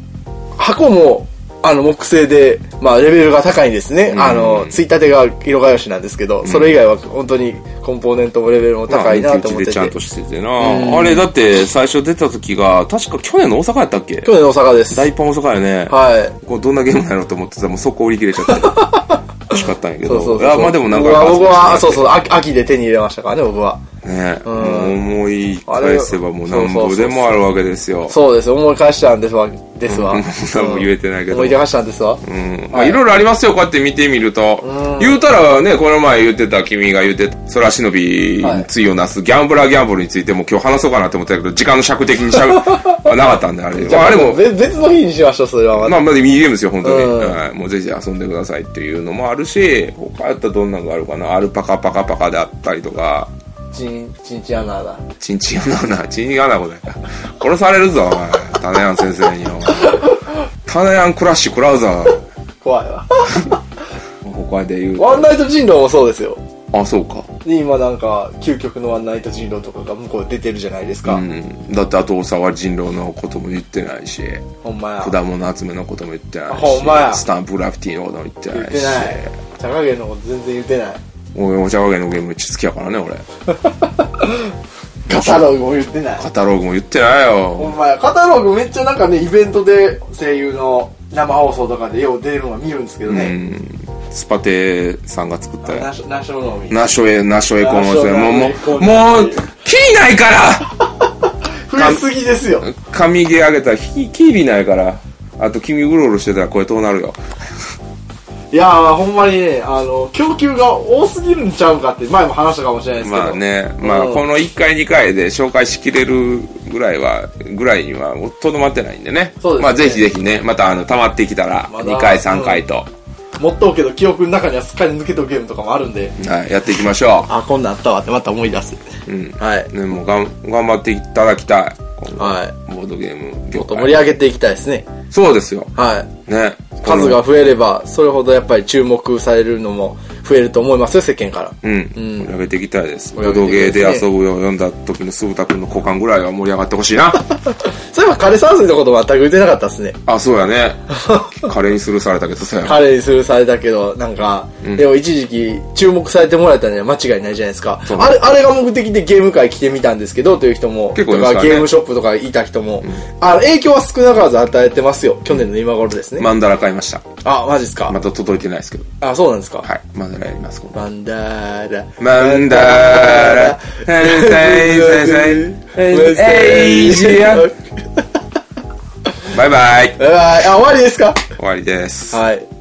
Speaker 2: 箱も、あの、木製で、まあ、レベルが高いんですね。
Speaker 1: うん
Speaker 2: あの、ついたてが色がよしなんですけど、それ以外は本当にコンポーネントもレベルも高いなと思ってて。
Speaker 1: まあでちゃんとしててな、
Speaker 2: うん
Speaker 1: あれだって最初出た時が確か去年の大阪やったっけ？
Speaker 2: 去年の大阪です。
Speaker 1: 大パン大阪やね、
Speaker 2: はい。
Speaker 1: こうどんなゲームなのと思ってたらもう速攻売り切れちゃって 欲しかったんやけど
Speaker 2: そうそうそう。
Speaker 1: いやまあでもなんか
Speaker 2: 僕は、僕は、そうそう、秋秋で手に入れましたからね、僕は。
Speaker 1: ね、
Speaker 2: うん。
Speaker 1: もう思い返せばもうなんぼでもあるわけですよ。
Speaker 2: そうです、思い返したんですわ、ですわ。
Speaker 1: 何も言えてないけど。
Speaker 2: 思い出したんですわ。
Speaker 1: うん。まあ、いろいろありますよ、こうやって見てみると。
Speaker 2: うん。
Speaker 1: 言うたらね、この前言ってた君が言ってた、空忍びに対をなすギャンブラーギャンブルについても今日話そうかなと思ったけど、時間の尺的にしゃべ、なかったんで、あれ。まあ、あれも、
Speaker 2: べ別の日にしましょう、それはま
Speaker 1: あ、まだいいゲームですよ、本当に。
Speaker 2: うん。
Speaker 1: はい。もうぜひ遊んでくださいっていうのもあるし、他やったらどんなのがあるかな。アルパカパカパカであったりとか、
Speaker 2: チン、チンチアナだ。
Speaker 1: チンチンアナ、チンアナコだよ。殺されるぞ、お前。タナヤン先生によ。タナヤンクラッシュ食らうぞ。
Speaker 2: 怖いわ。
Speaker 1: 他で言うと。
Speaker 2: ワンナイト人狼もそうですよ。
Speaker 1: あ、そうか。
Speaker 2: で、今なんか、究極のワンナイト人狼とかが向こう出てるじゃないですか。
Speaker 1: うん、だってあと大沢人狼のことも言ってないし
Speaker 2: ほんまや。
Speaker 1: 果物集めのことも言ってない
Speaker 2: ほんまや
Speaker 1: しスタンプグラフィティのことも言って
Speaker 2: 言
Speaker 1: ないし
Speaker 2: ってない。茶加減のこと全然言ってない。
Speaker 1: 俺お茶わけのゲームめっちゃ好きやからね俺
Speaker 2: カタログも言ってない。
Speaker 1: カタログも言ってない
Speaker 2: ほ
Speaker 1: よ
Speaker 2: んまや。カタログめっちゃなんかね、イベントで声優の生放送とかでよう出るのが見るんですけど
Speaker 1: う
Speaker 2: ね。
Speaker 1: んスパテさんが作った
Speaker 2: ナショナショノミ。
Speaker 1: ナショエナショエコン
Speaker 2: ナショエ
Speaker 1: もうもうもうキリないから
Speaker 2: 増えすぎですよ。
Speaker 1: 髪毛上げたらキキリないからあと君うろうろしてたらこれどうなるよ
Speaker 2: いやー、ほんまにね、あの、供給が多すぎるんちゃうかって、前も話したかもしれないですけど。
Speaker 1: まあね、まあ
Speaker 2: うん
Speaker 1: この1回2回で紹介しきれるぐらいは、ぐらいにはとどまってないんでね。
Speaker 2: そうですね
Speaker 1: まあぜひぜひね、またあの、溜まってきたら、
Speaker 2: まだ
Speaker 1: 2回3回と、
Speaker 2: 持っとうけど、記憶の中にはすっかり抜けとくゲームとかもあるんで。
Speaker 1: はい、やっていきましょ
Speaker 2: あ、こんなんあったわってまた思い出す。
Speaker 1: う。うん。
Speaker 2: はい。
Speaker 1: ね、もうがん頑張っていただきたい。
Speaker 2: はい
Speaker 1: ボードゲーム業
Speaker 2: もっと
Speaker 1: 界。
Speaker 2: 盛り上げていきたいですね。
Speaker 1: そうですよ。
Speaker 2: はい。
Speaker 1: ね。
Speaker 2: 数が増えれば、それほどやっぱり注目されるのも増えると思いますよ、世間から。
Speaker 1: うん。
Speaker 2: うん
Speaker 1: 盛り上げていきたいです。ボ
Speaker 2: 盛り
Speaker 1: ードゲー
Speaker 2: 上げていきたいで
Speaker 1: 遊ぶよう読んだ時の鈴田くんの股間ぐらいは盛り上がってほしいな。
Speaker 2: そういえば枯山水のこと全く言ってなかったですね。
Speaker 1: あ、そうやね。カレーにスルーされたけどさ。
Speaker 2: 彼にするされたけど、なんか、
Speaker 1: うん
Speaker 2: でも一時期注目されてもらえたには間違いないじゃないですか
Speaker 1: そう。
Speaker 2: あれ、あれが目的でゲーム界来てみたんですけど、という人も、
Speaker 1: 結構ね
Speaker 2: ゲームショップとかいた人も、あの、影響は少なからず与えてますよ。去年の今頃ですね。
Speaker 1: マンダラ買いました。
Speaker 2: あ、マジっすか。
Speaker 1: まだ届いてないですけど。
Speaker 2: あ、そうなんですか。
Speaker 1: はい。マンダラやります、
Speaker 2: マンダーラ。
Speaker 1: マンダーラ、エイジア。バイバイ。
Speaker 2: バイバイ。あ、終わりですか？
Speaker 1: 終わりです。
Speaker 2: はい。